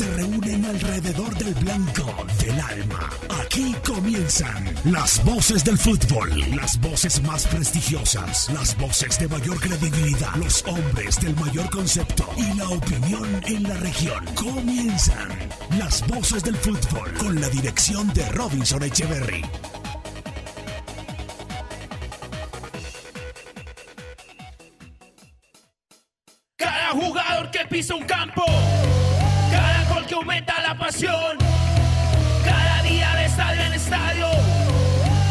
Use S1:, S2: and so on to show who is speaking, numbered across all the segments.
S1: se reúnen alrededor del blanco del alma. Aquí comienzan las voces del fútbol, las voces más prestigiosas, las voces de mayor credibilidad, los hombres del mayor concepto y la opinión en la región. Comienzan las voces del fútbol con la dirección de Robinson Echeverry.
S2: Cada jugador que pisa un campo, cada día de estadio en estadio,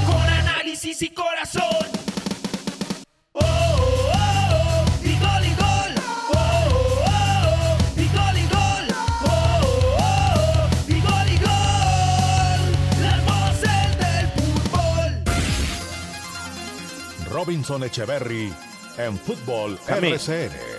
S2: con análisis y corazón. Oh, oh, oh, y gol y gol. Oh, oh, oh, y gol y gol. Oh, oh, oh, y gol y gol. Las voces del fútbol.
S3: Robinson Echeverry en Fútbol. RCN.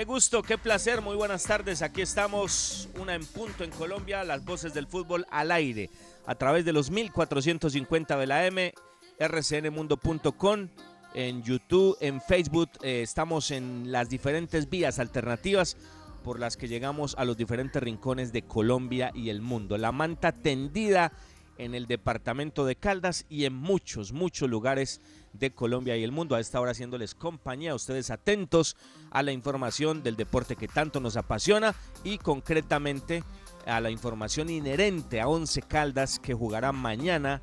S4: Qué gusto, qué placer, muy buenas tardes. Aquí estamos, una en punto en Colombia, las voces del fútbol al aire, a través de los 1450 de la M, rcnmundo.com, en YouTube, en Facebook, eh, estamos en las diferentes vías alternativas por las que llegamos a los diferentes rincones de Colombia y el mundo. La manta tendida en el departamento de Caldas y en muchos, muchos lugares de Colombia y el mundo. A esta hora haciéndoles compañía, ustedes atentos a la información del deporte que tanto nos apasiona y concretamente a la información inherente a Once Caldas que jugará mañana.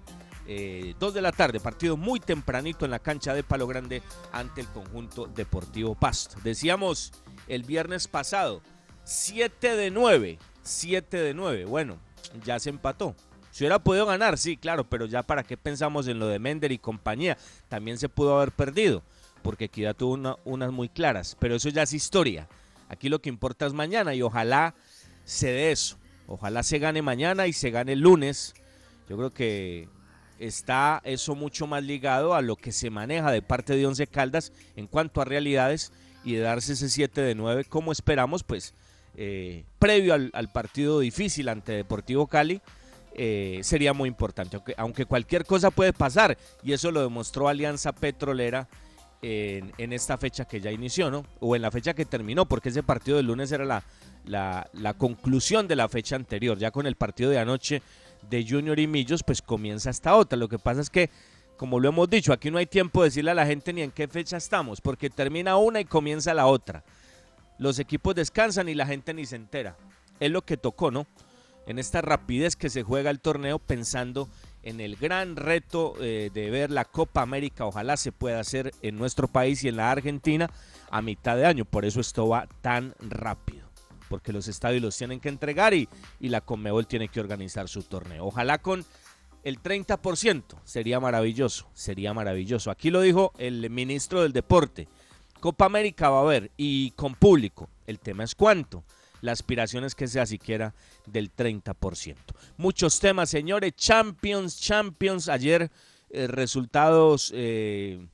S4: eh, 2 de la tarde, partido muy tempranito en la cancha de Palo Grande ante el conjunto Deportivo Pasto. Decíamos el viernes pasado, 7 de 9, 7 de 9, bueno, ya se empató. Si hubiera podido ganar, sí, claro, pero ya para qué pensamos en lo de Mender y compañía. También se pudo haber perdido, porque Equidad tuvo una- unas muy claras, pero eso ya es historia. Aquí lo que importa es mañana y ojalá se dé eso. Ojalá se gane mañana y se gane el lunes. Yo creo que está eso mucho más ligado a lo que se maneja de parte de Once Caldas en cuanto a realidades y de darse ese 7 de 9 como esperamos, pues eh, previo al partido difícil ante Deportivo Cali, eh, sería muy importante, aunque, cualquier cosa puede pasar, y eso lo demostró Alianza Petrolera en, esta fecha que ya inició, ¿no? O en la fecha que terminó, porque ese partido del lunes era la conclusión de la fecha anterior, ya con el partido de anoche de Junior y Millos, pues comienza esta otra. Lo que pasa es que, como lo hemos dicho, aquí no hay tiempo de decirle a la gente ni en qué fecha estamos, porque termina una y comienza la otra. Los equipos descansan y la gente ni se entera. Es lo que tocó, ¿no? En esta rapidez que se juega el torneo pensando en el gran reto eh, de ver la Copa América. Ojalá se pueda hacer en nuestro país y en la Argentina a mitad de año. Por eso esto va tan rápido. Porque los estadios los tienen que entregar y, y la Conmebol tiene que organizar su torneo. Ojalá con el 30% sería maravilloso, sería maravilloso. Aquí lo dijo el ministro del Deporte. Copa América va a haber y con público. El tema es cuánto. La aspiración es que sea siquiera del 30%. Muchos temas, señores. Champions, Champions. Ayer eh, resultados eh,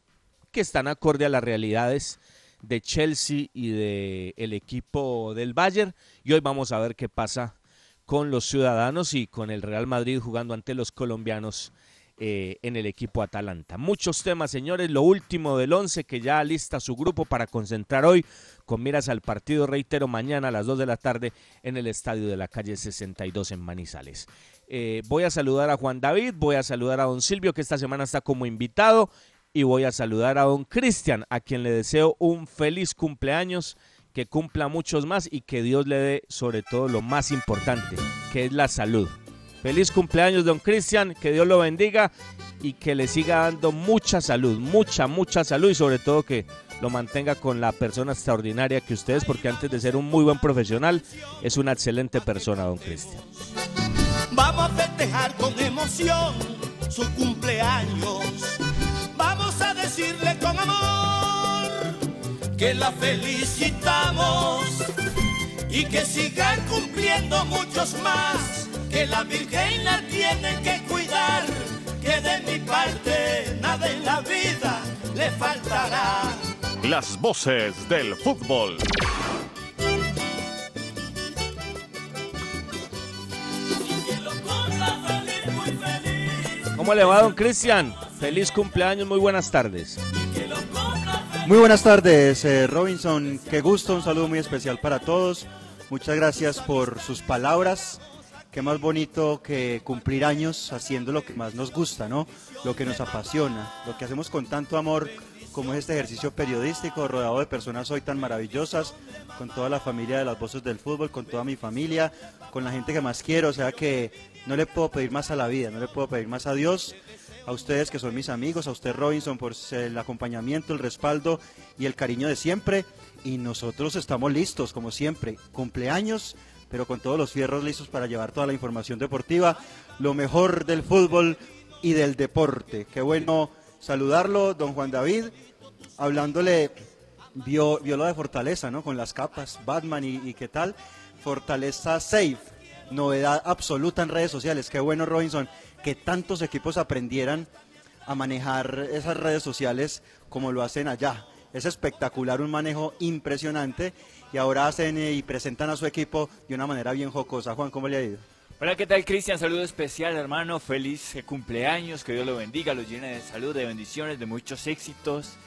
S4: que están acorde a las realidades de Chelsea y de el equipo del Bayern. Y hoy vamos a ver qué pasa con los ciudadanos y con el Real Madrid jugando ante los colombianos eh, en el equipo Atalanta. Muchos temas, señores. Lo último del 11 que ya lista su grupo para concentrar hoy con miras al partido, reitero, mañana a las 2 de la tarde en el estadio de la calle 62 en Manizales. Eh, voy a saludar a Juan David, voy a saludar a don Silvio que esta semana está como invitado y voy a saludar a don Cristian a quien le deseo un feliz cumpleaños, que cumpla muchos más y que Dios le dé sobre todo lo más importante, que es la salud. Feliz cumpleaños, don Cristian, que Dios lo bendiga y que le siga dando mucha salud, mucha, mucha salud y sobre todo que lo mantenga con la persona extraordinaria que usted es, porque antes de ser un muy buen profesional, es una excelente persona, don Cristian.
S5: Vamos a festejar con emoción su cumpleaños. Vamos a decirle con amor que la felicitamos y que siga cumpliendo muchos más. Que la Virgen la tiene que cuidar. Que de mi parte nada en la vida le faltará.
S3: Las voces del fútbol.
S4: ¿Cómo le va, don Cristian? Feliz cumpleaños, muy buenas tardes.
S6: Muy buenas tardes, eh, Robinson. Qué gusto, un saludo muy especial para todos. Muchas gracias por sus palabras. Qué más bonito que cumplir años haciendo lo que más nos gusta, ¿no? Lo que nos apasiona, lo que hacemos con tanto amor como es este ejercicio periodístico, rodeado de personas hoy tan maravillosas, con toda la familia de las voces del fútbol, con toda mi familia, con la gente que más quiero, o sea que no le puedo pedir más a la vida, no le puedo pedir más a Dios, a ustedes que son mis amigos, a usted Robinson por el acompañamiento, el respaldo y el cariño de siempre. Y nosotros estamos listos, como siempre, cumpleaños, pero con todos los fierros listos para llevar toda la información deportiva, lo mejor del fútbol y del deporte. Qué bueno saludarlo, don Juan David, hablándole, vio, vio lo de Fortaleza, ¿no? Con las capas, Batman y, y qué tal. Fortaleza Safe, novedad absoluta en redes sociales. Qué bueno, Robinson, que tantos equipos aprendieran a manejar esas redes sociales como lo hacen allá. Es espectacular, un manejo impresionante y ahora hacen y presentan a su equipo de una manera bien jocosa. Juan, ¿cómo le ha ido?
S7: Hola, ¿qué tal Cristian? Saludo especial hermano, feliz cumpleaños, que Dios lo bendiga, lo llene de salud, de bendiciones, de muchos éxitos,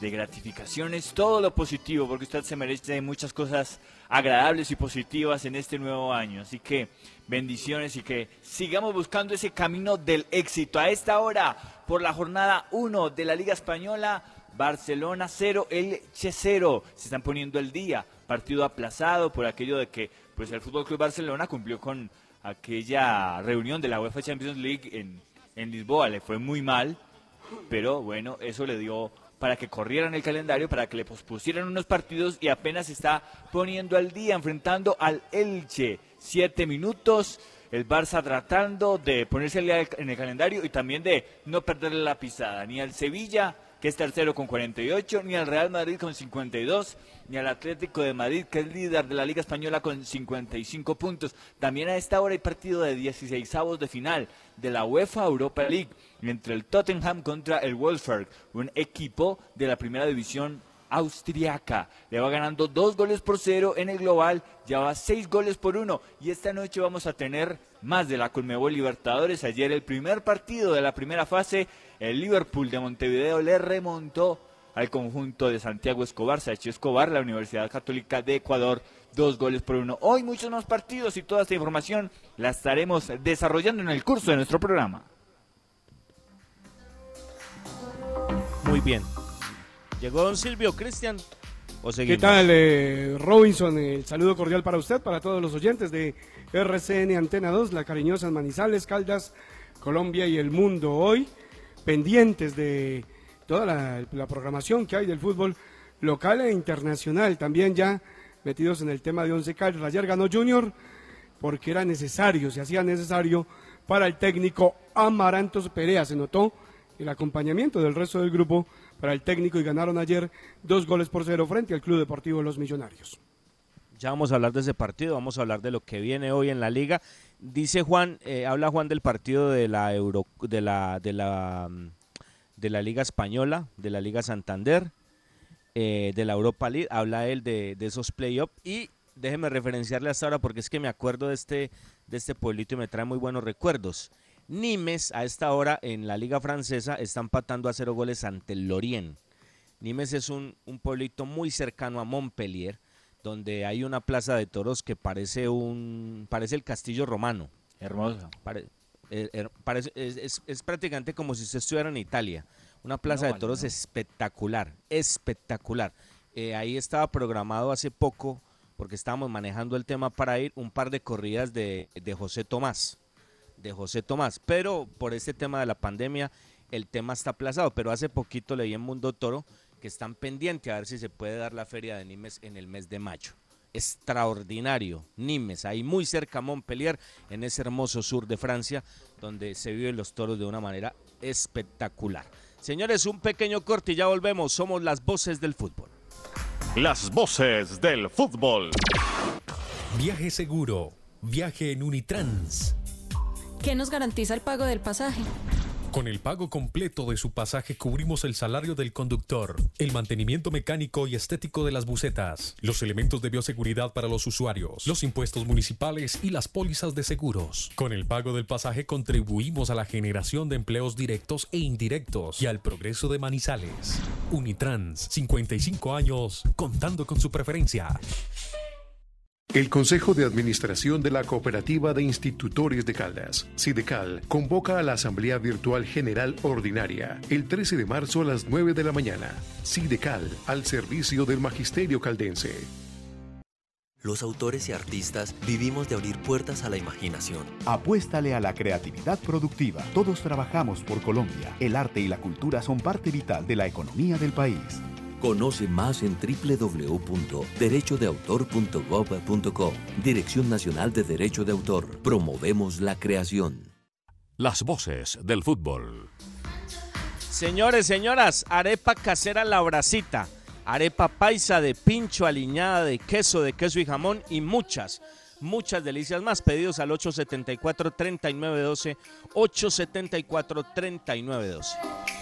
S7: de gratificaciones, todo lo positivo, porque usted se merece muchas cosas agradables y positivas en este nuevo año. Así que bendiciones y que sigamos buscando ese camino del éxito. A esta hora, por la jornada 1 de la Liga Española, Barcelona 0, Elche 0. Se están poniendo el día. Partido aplazado por aquello de que pues el Fútbol Club Barcelona cumplió con aquella reunión de la UEFA Champions League en, en Lisboa. Le fue muy mal, pero bueno, eso le dio para que corrieran el calendario, para que le pospusieran unos partidos y apenas está poniendo al día, enfrentando al Elche. Siete minutos, el Barça tratando de ponerse en el calendario y también de no perderle la pisada, ni al Sevilla que es tercero con 48, ni al Real Madrid con 52, ni al Atlético de Madrid, que es líder de la Liga Española con 55 puntos. También a esta hora hay partido de 16 avos de final de la UEFA Europa League entre el Tottenham contra el Wolfsburg, un equipo de la primera división austriaca. Le va ganando dos goles por cero en el global, ya va seis goles por uno. Y esta noche vamos a tener más de la Colmebol Libertadores. Ayer el primer partido de la primera fase, el Liverpool de Montevideo le remontó al conjunto de Santiago Escobar, Sachi Escobar, la Universidad Católica de Ecuador, dos goles por uno. Hoy muchos más partidos y toda esta información la estaremos desarrollando en el curso de nuestro programa.
S4: Muy bien. Llegó don Silvio, Cristian. ¿O
S8: ¿Qué tal, eh, Robinson? El saludo cordial para usted, para todos los oyentes de RCN Antena 2, La Cariñosa Manizales, Caldas, Colombia y el mundo. Hoy, pendientes de toda la, programación que hay del fútbol local e internacional. También ya metidos en el tema de Once Caldas. Ayer ganó Junior porque era necesario, se hacía necesario para el técnico Amarantos Perea. Se notó el acompañamiento del resto del grupo para el técnico y ganaron ayer dos goles por cero frente al Club Deportivo Los Millonarios.
S4: Ya vamos a hablar de ese partido, vamos a hablar de lo que viene hoy en la liga. Dice Juan, eh, habla Juan del partido de la Euro, de la, de la, mm, de la Liga Española, de la Liga Santander, eh, de la Europa League. Habla él de, de esos playoffs y déjeme referenciarle hasta ahora porque es que me acuerdo de este, de este pueblito y me trae muy buenos recuerdos. Nimes a esta hora en la Liga Francesa está empatando a cero goles ante el Lorient. Nimes es un, un pueblito muy cercano a Montpellier, donde hay una plaza de toros que parece un parece el castillo romano.
S7: Hermoso.
S4: Pare- eh, parece- es, es- es prácticamente como si usted estuviera en Italia. Una plaza
S7: No,
S4: de toros
S7: no.
S4: espectacular, espectacular. Eh, ahí estaba programado hace poco, porque estábamos manejando el tema para ir, un par de corridas de, de José Tomás. De José Tomás. Pero por este tema de la pandemia, el tema está aplazado. Pero hace poquito leí en Mundo Toro que están pendientes a ver si se puede dar la feria de Nimes en el mes de mayo. Extraordinario, Nimes, ahí muy cerca a Montpellier, en ese hermoso sur de Francia, donde se viven los toros de una manera espectacular. Señores, un pequeño corte y ya volvemos. Somos las voces del fútbol.
S3: Las voces del fútbol.
S1: Viaje seguro. Viaje en Unitrans.
S9: ¿Qué nos garantiza el pago del pasaje? Con el pago completo de su pasaje cubrimos el salario del conductor, el mantenimiento mecánico y estético de las bucetas, los elementos de bioseguridad para los usuarios, los impuestos municipales y las pólizas de seguros. Con el pago del pasaje contribuimos a la generación de empleos directos e indirectos y al progreso de Manizales. Unitrans, 55 años, contando con su preferencia.
S10: El Consejo de Administración de la Cooperativa de Institutores de Caldas, SIDECAL, convoca a la Asamblea Virtual General Ordinaria el 13 de marzo a las 9 de la mañana. SIDECAL, al servicio del Magisterio Caldense.
S11: Los autores y artistas vivimos de abrir puertas a la imaginación.
S12: Apuéstale a la creatividad productiva. Todos trabajamos por Colombia. El arte y la cultura son parte vital de la economía del país.
S13: Conoce más en www.derechodeautor.gov.co. Dirección Nacional de Derecho de Autor. Promovemos la creación.
S3: Las voces del fútbol.
S4: Señores, señoras, arepa casera La Bracita, arepa paisa de pincho aliñada de queso, de queso y jamón y muchas, muchas delicias más. Pedidos al 874-3912, 874-3912.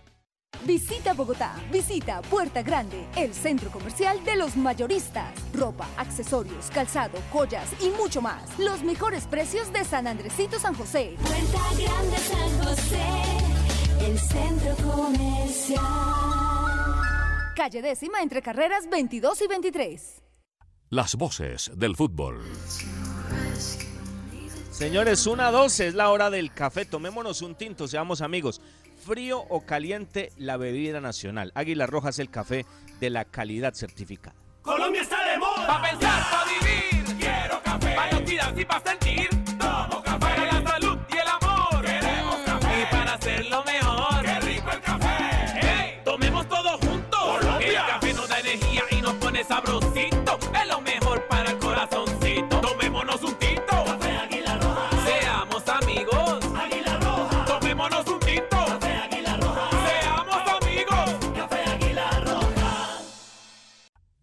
S14: Visita Bogotá, visita Puerta Grande, el centro comercial de los mayoristas. Ropa, accesorios, calzado, joyas y mucho más. Los mejores precios de San Andresito San José.
S15: Puerta Grande San José, el centro comercial.
S14: Calle décima entre carreras 22 y 23.
S3: Las voces del fútbol.
S4: Señores, una 12 es la hora del café. Tomémonos un tinto, seamos amigos frío o caliente la bebida nacional. Águila Roja es el café de la calidad certificada.
S2: Colombia está de moda. Pa' pensar, pa' vivir. Quiero café. Pa' y pa' sentir.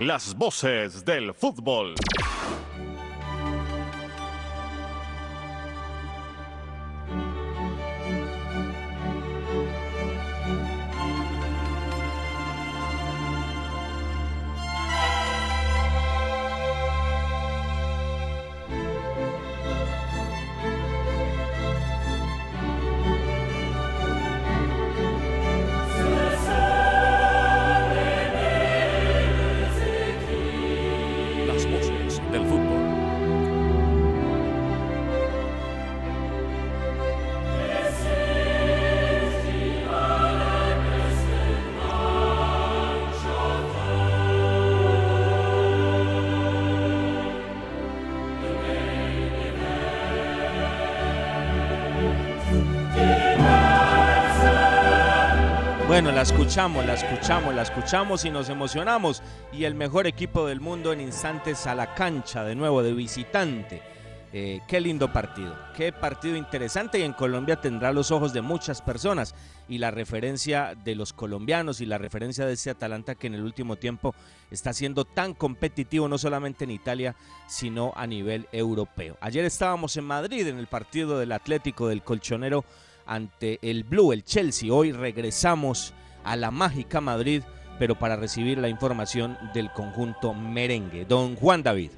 S3: Las voces del fútbol.
S4: Escuchamos, la escuchamos, la escuchamos y nos emocionamos. Y el mejor equipo del mundo en instantes a la cancha, de nuevo, de visitante. Eh, qué lindo partido, qué partido interesante y en Colombia tendrá los ojos de muchas personas y la referencia de los colombianos y la referencia de ese Atalanta que en el último tiempo está siendo tan competitivo no solamente en Italia sino a nivel europeo. Ayer estábamos en Madrid en el partido del Atlético del Colchonero ante el Blue, el Chelsea. Hoy regresamos a la mágica Madrid, pero para recibir la información del conjunto merengue. Don Juan David.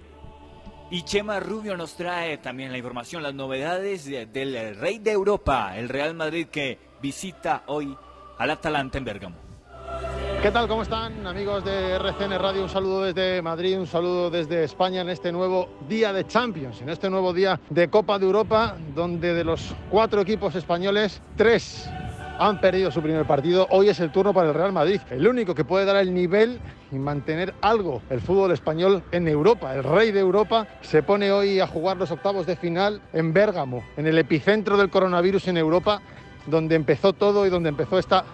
S7: Y Chema Rubio nos trae también la información, las novedades de- del Rey de Europa, el Real Madrid que visita hoy al Atalanta en Bérgamo.
S16: ¿Qué tal? ¿Cómo están amigos de RCN Radio? Un saludo desde Madrid, un saludo desde España en este nuevo día de Champions, en este nuevo día de Copa de Europa, donde de los cuatro equipos españoles, tres han perdido su primer partido. Hoy es el turno para el Real Madrid, el único que puede dar el nivel y mantener algo el fútbol español en Europa. El rey de Europa se pone hoy a jugar los octavos de final en Bérgamo, en el epicentro del coronavirus en Europa, donde empezó todo y donde empezó esta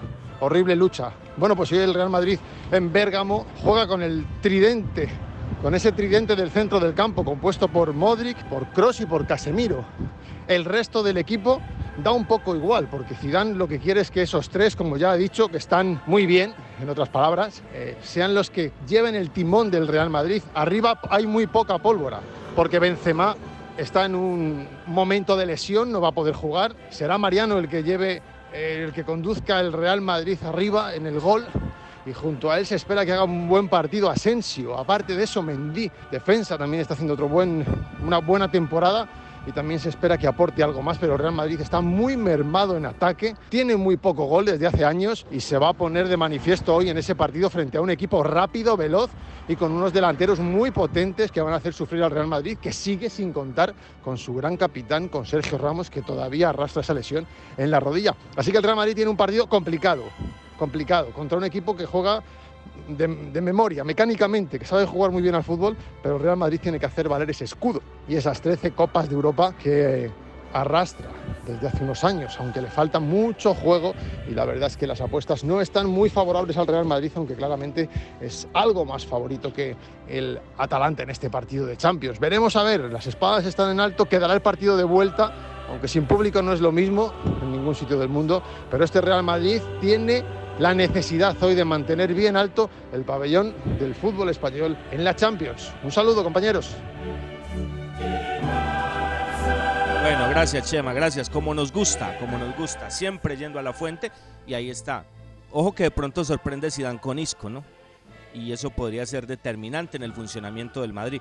S16: horrible lucha. Bueno, pues hoy el Real Madrid en Bérgamo juega con el tridente, con ese tridente del centro del campo compuesto por Modric, por Kroos y por Casemiro. El resto del equipo da un poco igual, porque Zidane lo que quiere es que esos tres, como ya he dicho, que están muy bien, en otras palabras, eh, sean los que lleven el timón del Real Madrid. Arriba hay muy poca pólvora, porque Benzema está en un momento de lesión, no va a poder jugar. Será Mariano el que lleve eh, el que conduzca el Real Madrid arriba en el gol. Y junto a él se espera que haga un buen partido Asensio. Aparte de eso, Mendy, defensa, también está haciendo otro buen, una buena temporada. Y también se espera que aporte algo más, pero Real Madrid está muy mermado en ataque, tiene muy poco gol desde hace años y se va a poner de manifiesto hoy en ese partido frente a un equipo rápido, veloz y con unos delanteros muy potentes que van a hacer sufrir al Real Madrid, que sigue sin contar con su gran capitán, con Sergio Ramos, que todavía arrastra esa lesión en la rodilla. Así que el Real Madrid tiene un partido complicado, complicado, contra un equipo que juega de, memoria, mecánicamente, que sabe jugar muy bien al fútbol, pero el Real Madrid tiene que hacer valer ese escudo y esas 13 copas de Europa que arrastra desde hace unos años, aunque le falta mucho juego y la verdad es que las apuestas no están muy favorables al Real Madrid, aunque claramente es algo más favorito que el Atalanta en este partido de Champions. Veremos a ver, las espadas están en alto, quedará el partido de vuelta, aunque sin público no es lo mismo en ningún sitio del mundo, pero este Real Madrid tiene la necesidad hoy de mantener bien alto el pabellón del fútbol español en la Champions. Un saludo, compañeros.
S4: Bueno, gracias Chema, gracias. Como nos gusta, como nos gusta, siempre yendo a la fuente y ahí está. Ojo que de pronto sorprende Zidane con Isco, ¿no? Y eso podría ser determinante en el funcionamiento del Madrid.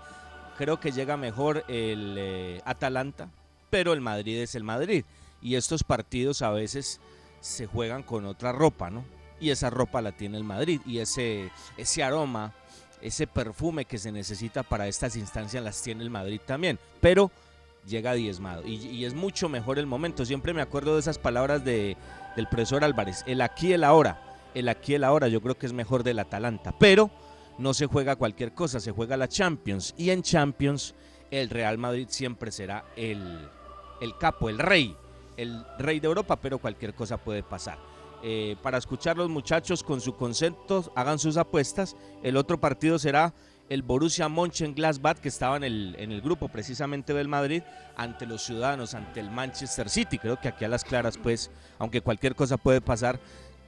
S4: Creo que llega mejor el eh, Atalanta, pero el Madrid es el Madrid. Y estos partidos a veces se juegan con otra ropa, ¿no? Y esa ropa la tiene el Madrid y ese, ese aroma, ese perfume que se necesita para estas instancias las tiene el Madrid también, pero llega diezmado y, es mucho mejor el momento. Siempre me acuerdo de esas palabras de, del profesor Álvarez, el aquí el ahora, el aquí el ahora yo creo que es mejor del Atalanta, pero no se juega cualquier cosa, se juega la Champions y en Champions el Real Madrid siempre será el, el capo, el rey, el rey de Europa, pero cualquier cosa puede pasar. Eh, para escuchar los muchachos con su concepto, hagan sus apuestas. El otro partido será el Borussia Mönchengladbach, que estaba en el, en el grupo precisamente del Madrid, ante los ciudadanos, ante el Manchester City. Creo que aquí a las claras, pues, aunque cualquier cosa puede pasar,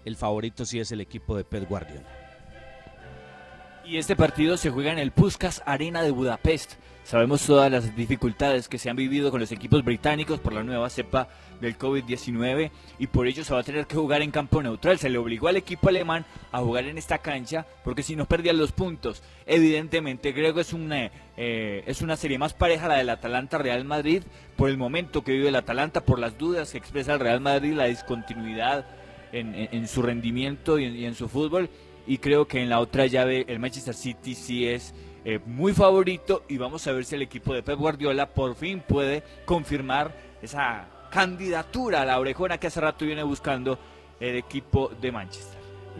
S4: el favorito sí es el equipo de Pep Guardiola.
S7: Y este partido se juega en el Puskas Arena de Budapest. Sabemos todas las dificultades que se han vivido con los equipos británicos por la nueva cepa del COVID-19 y por ello se va a tener que jugar en campo neutral. Se le obligó al equipo alemán a jugar en esta cancha porque si no perdían los puntos. Evidentemente creo que es una, eh, es una serie más pareja la del Atalanta-Real Madrid por el momento que vive el Atalanta, por las dudas que expresa el Real Madrid, la discontinuidad en, en, su rendimiento y en, y en su fútbol. Y creo que en la otra llave el Manchester City sí es eh, muy favorito y vamos a ver si el equipo de Pep Guardiola por fin puede confirmar esa candidatura a la orejona que hace rato viene buscando el equipo de Manchester.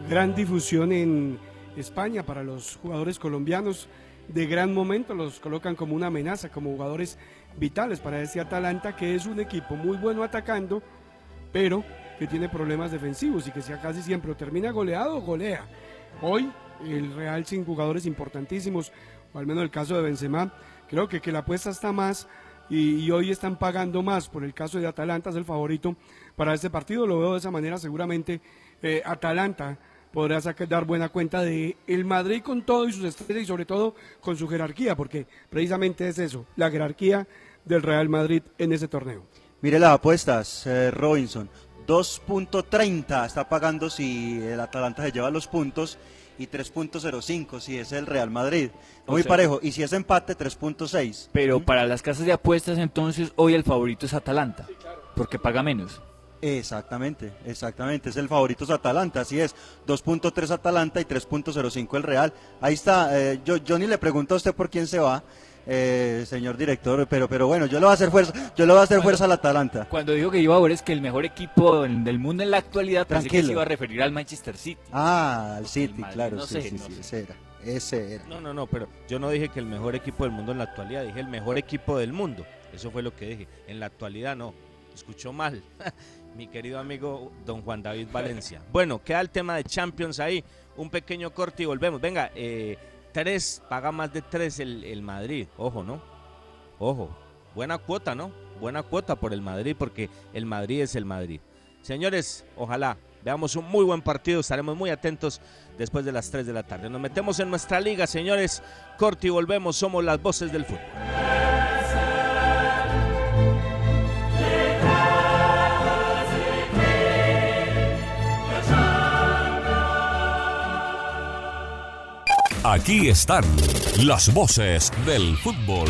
S8: Gran difusión en España para los jugadores colombianos de gran momento, los colocan como una amenaza, como jugadores vitales para este Atalanta, que es un equipo muy bueno atacando, pero que tiene problemas defensivos y que sea casi siempre o termina goleado o golea. Hoy el Real sin jugadores importantísimos, al menos el caso de Benzema, creo que, que la apuesta está más y, hoy están pagando más por el caso de Atalanta, es el favorito para este partido, lo veo de esa manera, seguramente eh, Atalanta podrá dar buena cuenta de el Madrid con todo y sus estrellas y sobre todo con su jerarquía, porque precisamente es eso, la jerarquía del Real Madrid en ese torneo.
S6: Mire las apuestas, eh, Robinson. 2.30 está pagando si el Atalanta se lleva los puntos y 3.05 si es el Real Madrid. Muy
S7: O sea,
S6: parejo. Y si es empate, 3.6.
S7: Pero para las casas de apuestas entonces hoy el favorito es Atalanta, porque paga menos.
S6: Exactamente, exactamente. Es el favorito es Atalanta, así es. 2.3 Atalanta y 3.05 el Real. Ahí está. eh, yo, yo ni le pregunto a usted por quién se va, eh, señor director, pero, pero bueno, yo le voy a hacer fuerza, yo le voy a hacer fuerza al Atalanta.
S7: Cuando dijo que iba a ver es que el mejor equipo en- del mundo en la actualidad, pensé que
S6: Tranquilo.
S7: se iba a referir al Manchester City.
S6: Ah, al City,
S7: Madrid,
S6: claro,
S7: no
S6: sí,
S7: sé,
S6: sí,
S7: no
S6: sí,
S7: sé.
S6: ese era, ese era.
S4: No, no, no, pero yo no dije que el mejor equipo del mundo en la actualidad, dije el mejor equipo del mundo. Eso fue lo que dije. En la actualidad no. Escuchó mal. Mi querido amigo don Juan David Valencia. Bueno, queda el tema de Champions ahí. Un pequeño corte y volvemos. Venga, eh, tres, paga más de tres el, el Madrid. Ojo, ¿no? Ojo. Buena cuota, ¿no? Buena cuota por el Madrid porque el Madrid es el Madrid. Señores, ojalá veamos un muy buen partido. Estaremos muy atentos después de las 3 de la tarde. Nos metemos en nuestra liga, señores. Corte y volvemos. Somos las voces del fútbol.
S3: Aquí están las voces del fútbol.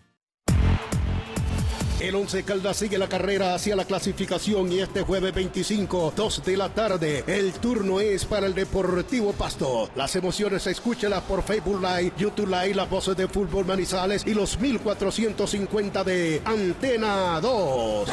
S17: El Once Caldas sigue la carrera hacia la clasificación y este jueves 25, 2 de la tarde, el turno es para el Deportivo Pasto. Las emociones escúchelas por Facebook Live, YouTube Live, las voces de Fútbol Manizales y los 1450 de Antena 2.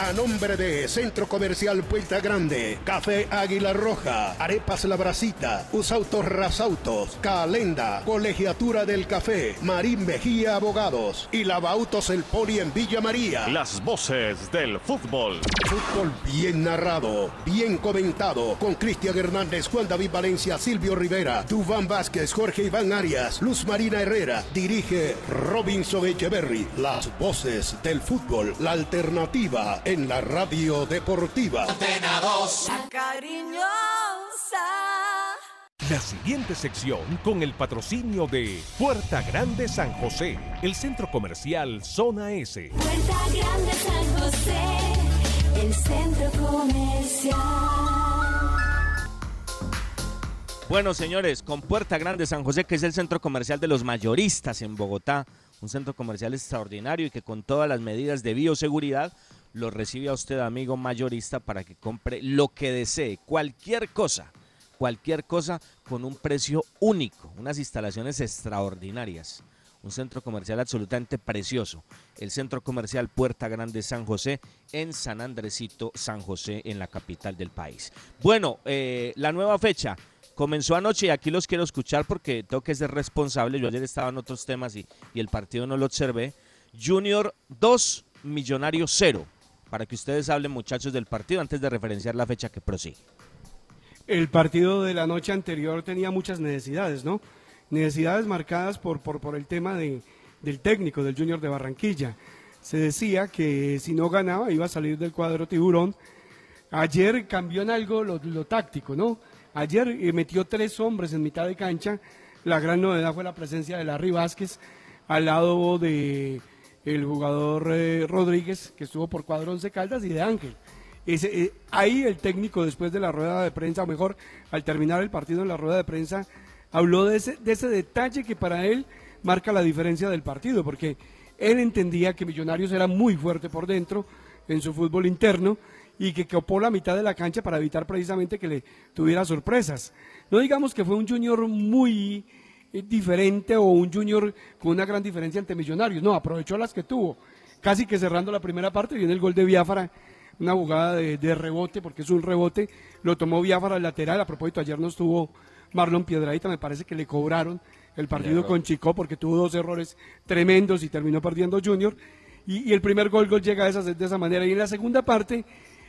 S17: A nombre de Centro Comercial Puerta Grande, Café Águila Roja, Arepas La Bracita, Usautos Rasautos, Calenda, Colegiatura del Café, Marín Mejía Abogados y Lavautos El Poli en Villa María.
S3: Las voces del fútbol.
S17: Fútbol bien narrado, bien comentado, con Cristian Hernández, Juan David Valencia, Silvio Rivera, Duván Vázquez, Jorge Iván Arias, Luz Marina Herrera, dirige Robinson Echeverry. Las voces del fútbol, la alternativa en la radio deportiva.
S18: La siguiente sección con el patrocinio de Puerta Grande San José, el centro comercial Zona S.
S15: Puerta Grande San José, el centro comercial.
S4: Bueno, señores, con Puerta Grande San José, que es el centro comercial de los mayoristas en Bogotá, un centro comercial extraordinario y que con todas las medidas de bioseguridad lo recibe a usted, amigo mayorista, para que compre lo que desee, cualquier cosa, cualquier cosa con un precio único, unas instalaciones extraordinarias. Un centro comercial absolutamente precioso. El centro comercial Puerta Grande San José en San Andresito, San José, en la capital del país. Bueno, eh, la nueva fecha comenzó anoche y aquí los quiero escuchar porque tengo que ser responsable. Yo ayer estaba en otros temas y, y el partido no lo observé. Junior 2, Millonario 0. Para que ustedes hablen, muchachos, del partido antes de referenciar la fecha que prosigue.
S8: El partido de la noche anterior tenía muchas necesidades, ¿no? Necesidades marcadas por, por, por el tema de, del técnico del Junior de Barranquilla. Se decía que si no ganaba iba a salir del cuadro tiburón. Ayer cambió en algo lo, lo táctico, ¿no? Ayer eh, metió tres hombres en mitad de cancha. La gran novedad fue la presencia de Larry Vázquez al lado de el jugador eh, Rodríguez, que estuvo por cuadro Once Caldas, y de Ángel. Eh, ahí el técnico, después de la rueda de prensa, o mejor, al terminar el partido en la rueda de prensa, habló de ese, de ese detalle que para él marca la diferencia del partido, porque él entendía que Millonarios era muy fuerte por dentro en su fútbol interno y que copó la mitad de la cancha para evitar precisamente que le tuviera sorpresas. No digamos que fue un junior muy diferente o un junior con una gran diferencia ante Millonarios, no, aprovechó las que tuvo. Casi que cerrando la primera parte viene el gol de Biafara, una jugada de, de rebote, porque es un rebote, lo tomó Biafara al lateral, a propósito ayer no estuvo Marlon Piedradita, me parece que le cobraron el partido con Chico porque tuvo dos errores tremendos y terminó perdiendo Junior. y, y el primer gol, gol llega de esa, de esa manera. Y en la segunda parte,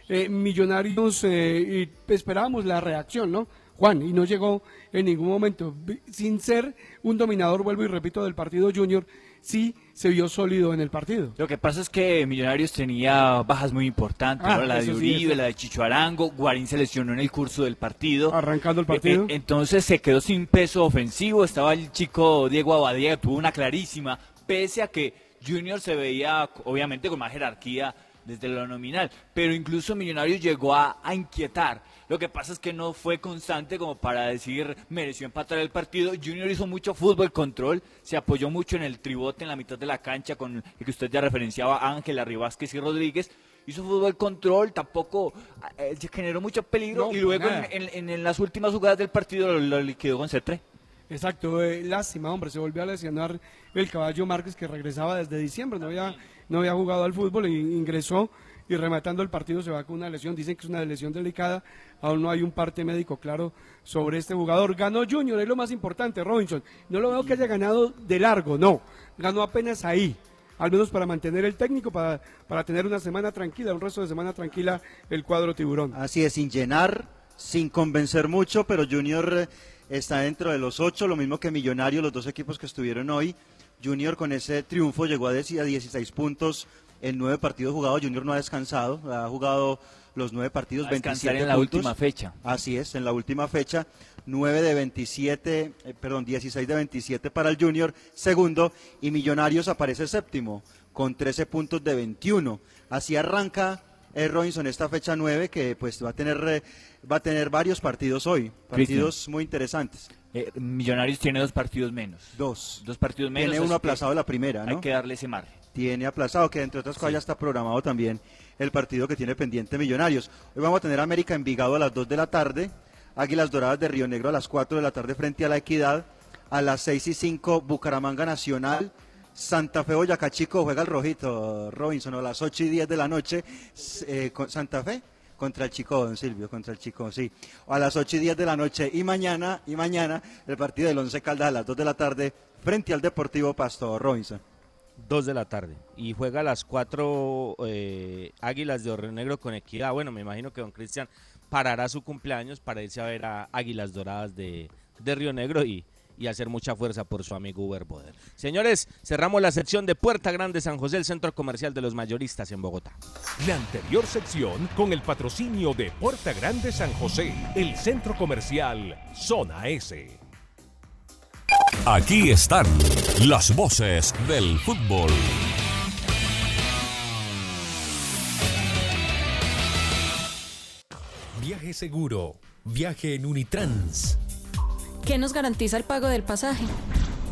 S8: eh, Millonarios, eh, y esperábamos la reacción, ¿no? Juan, y no llegó en ningún momento. Sin ser un dominador, vuelvo y repito, del partido Junior, sí se vio sólido en el partido.
S7: Lo que pasa es que Millonarios tenía bajas muy importantes,
S8: Ah,
S7: ¿no? la de
S8: sí,
S7: Uribe, la de Chicho Arango, Guarín se lesionó en el curso del partido.
S8: Arrancando el
S7: Eh,
S8: partido.
S7: eh, entonces se quedó sin peso ofensivo, estaba el chico Diego Abadía, que tuvo una clarísima, pese a que Junior se veía obviamente con más jerarquía desde lo nominal, pero incluso Millonarios llegó a, a inquietar. Lo que pasa es que no fue constante como para decir mereció empatar el partido. Junior hizo mucho fútbol control, se apoyó mucho en el tribote en la mitad de la cancha con el que usted ya referenciaba Ángel, Arribásquez y Rodríguez. Hizo fútbol control, tampoco eh, generó mucho peligro
S8: No,
S7: y luego
S8: nada.
S7: en, en- en las últimas jugadas del partido lo, lo liquidó con C3.
S8: Exacto, eh, lástima, hombre, se volvió a lesionar el caballo Márquez que regresaba desde diciembre, no había, no había jugado al fútbol e ingresó y rematando el partido se va con una lesión, dicen que es una lesión delicada, aún no hay un parte médico claro sobre este jugador. Ganó Junior, es lo más importante, Robinson, no lo veo que haya ganado de largo, no, ganó apenas ahí, al menos para mantener el técnico, para, para tener una semana tranquila, un resto de semana tranquila el cuadro tiburón.
S6: Así es, sin llenar, sin convencer mucho, pero Junior eh, está dentro de los ocho, lo mismo que Millonario, los dos equipos que estuvieron hoy. Junior con ese triunfo llegó a 10 a 16 puntos en nueve partidos jugados. Junior no ha descansado, ha jugado los nueve partidos,
S7: a descansar
S6: 27
S7: en la
S6: puntos.
S7: última fecha.
S6: Así es, en la última fecha, 9 de 27, eh, perdón, 16 de 27 para el Junior, segundo, y Millonarios aparece séptimo, con 13 puntos de 21. Así arranca eh, Robinson esta fecha 9, que pues va a tener, eh, va a tener varios partidos hoy, partidos muy interesantes.
S7: Eh, Millonarios tiene dos partidos menos.
S6: Dos.
S7: Dos partidos menos.
S6: Tiene uno aplazado la primera, ¿no?
S7: Hay que darle ese margen.
S6: Tiene aplazado, que entre otras cosas ya está programado también el partido que tiene pendiente Millonarios. Hoy vamos a tener América Envigado a las 2 de la tarde, Águilas Doradas de Río Negro a las 4 de la tarde frente a la Equidad, a las 6 y 5 Bucaramanga Nacional, Santa Fe Boyacá Chico juega el rojito, Robinson, a las 8 y 10 de la noche, eh, con Santa Fe contra el Chico, don Silvio, contra el Chico, sí. A las 8 y 10 de la noche y mañana, y mañana el partido del Once Caldas a las 2 de la tarde frente al Deportivo Pasto, Robinson.
S4: 2 de la tarde. Y juega las 4 Águilas de Oro Negro con Equidad. Bueno, me imagino que don Cristian parará su cumpleaños para irse a ver a Águilas Doradas de, de Río Negro y, y hacer mucha fuerza por su amigo Uber Boder. Señores, cerramos la sección de Puerta Grande San José, el centro comercial de los mayoristas en Bogotá.
S18: La anterior sección con el patrocinio de Puerta Grande San José, el centro comercial Zona S.
S3: Aquí están las voces del fútbol.
S9: Viaje seguro. Viaje en Unitrans.
S19: ¿Qué nos garantiza el pago del pasaje?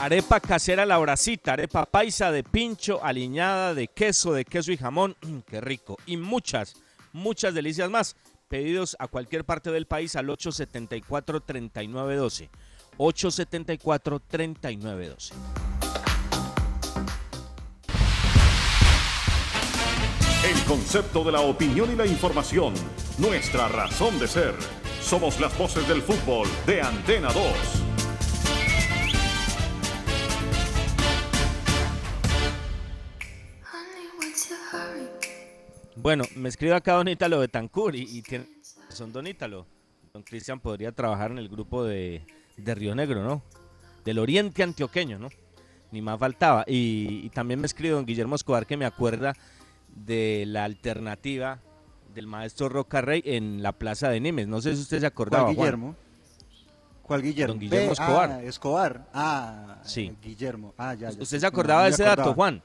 S4: Arepa casera La Bracita, arepa paisa de pincho, aliñada de queso, de queso y jamón, qué rico. Y muchas, muchas delicias más. Pedidos a cualquier parte del país al 874-3912. 874-3912.
S20: El concepto de la opinión y la información, nuestra razón de ser. Somos las voces del fútbol de Antena 2.
S4: Bueno, me escribe acá Don Ítalo Betancur y, y tiene son Don Ítalo. Don Cristian podría trabajar en el grupo de, de Río Negro, ¿no? Del oriente antioqueño, ¿no? Ni más faltaba. Y, y también me escribe don Guillermo Escobar que me acuerda de la alternativa del maestro Roca Rey en la plaza de Nimes. No sé si usted se acordaba.
S6: ¿Cuál
S4: Juan.
S6: Guillermo? ¿Cuál Guillermo?
S4: Don Guillermo Escobar.
S6: Ah, Escobar. Ah,
S4: Sí.
S6: Guillermo. Ah, ya, ya,
S4: ¿Usted se acordaba
S6: no
S4: de ese dato. Juan?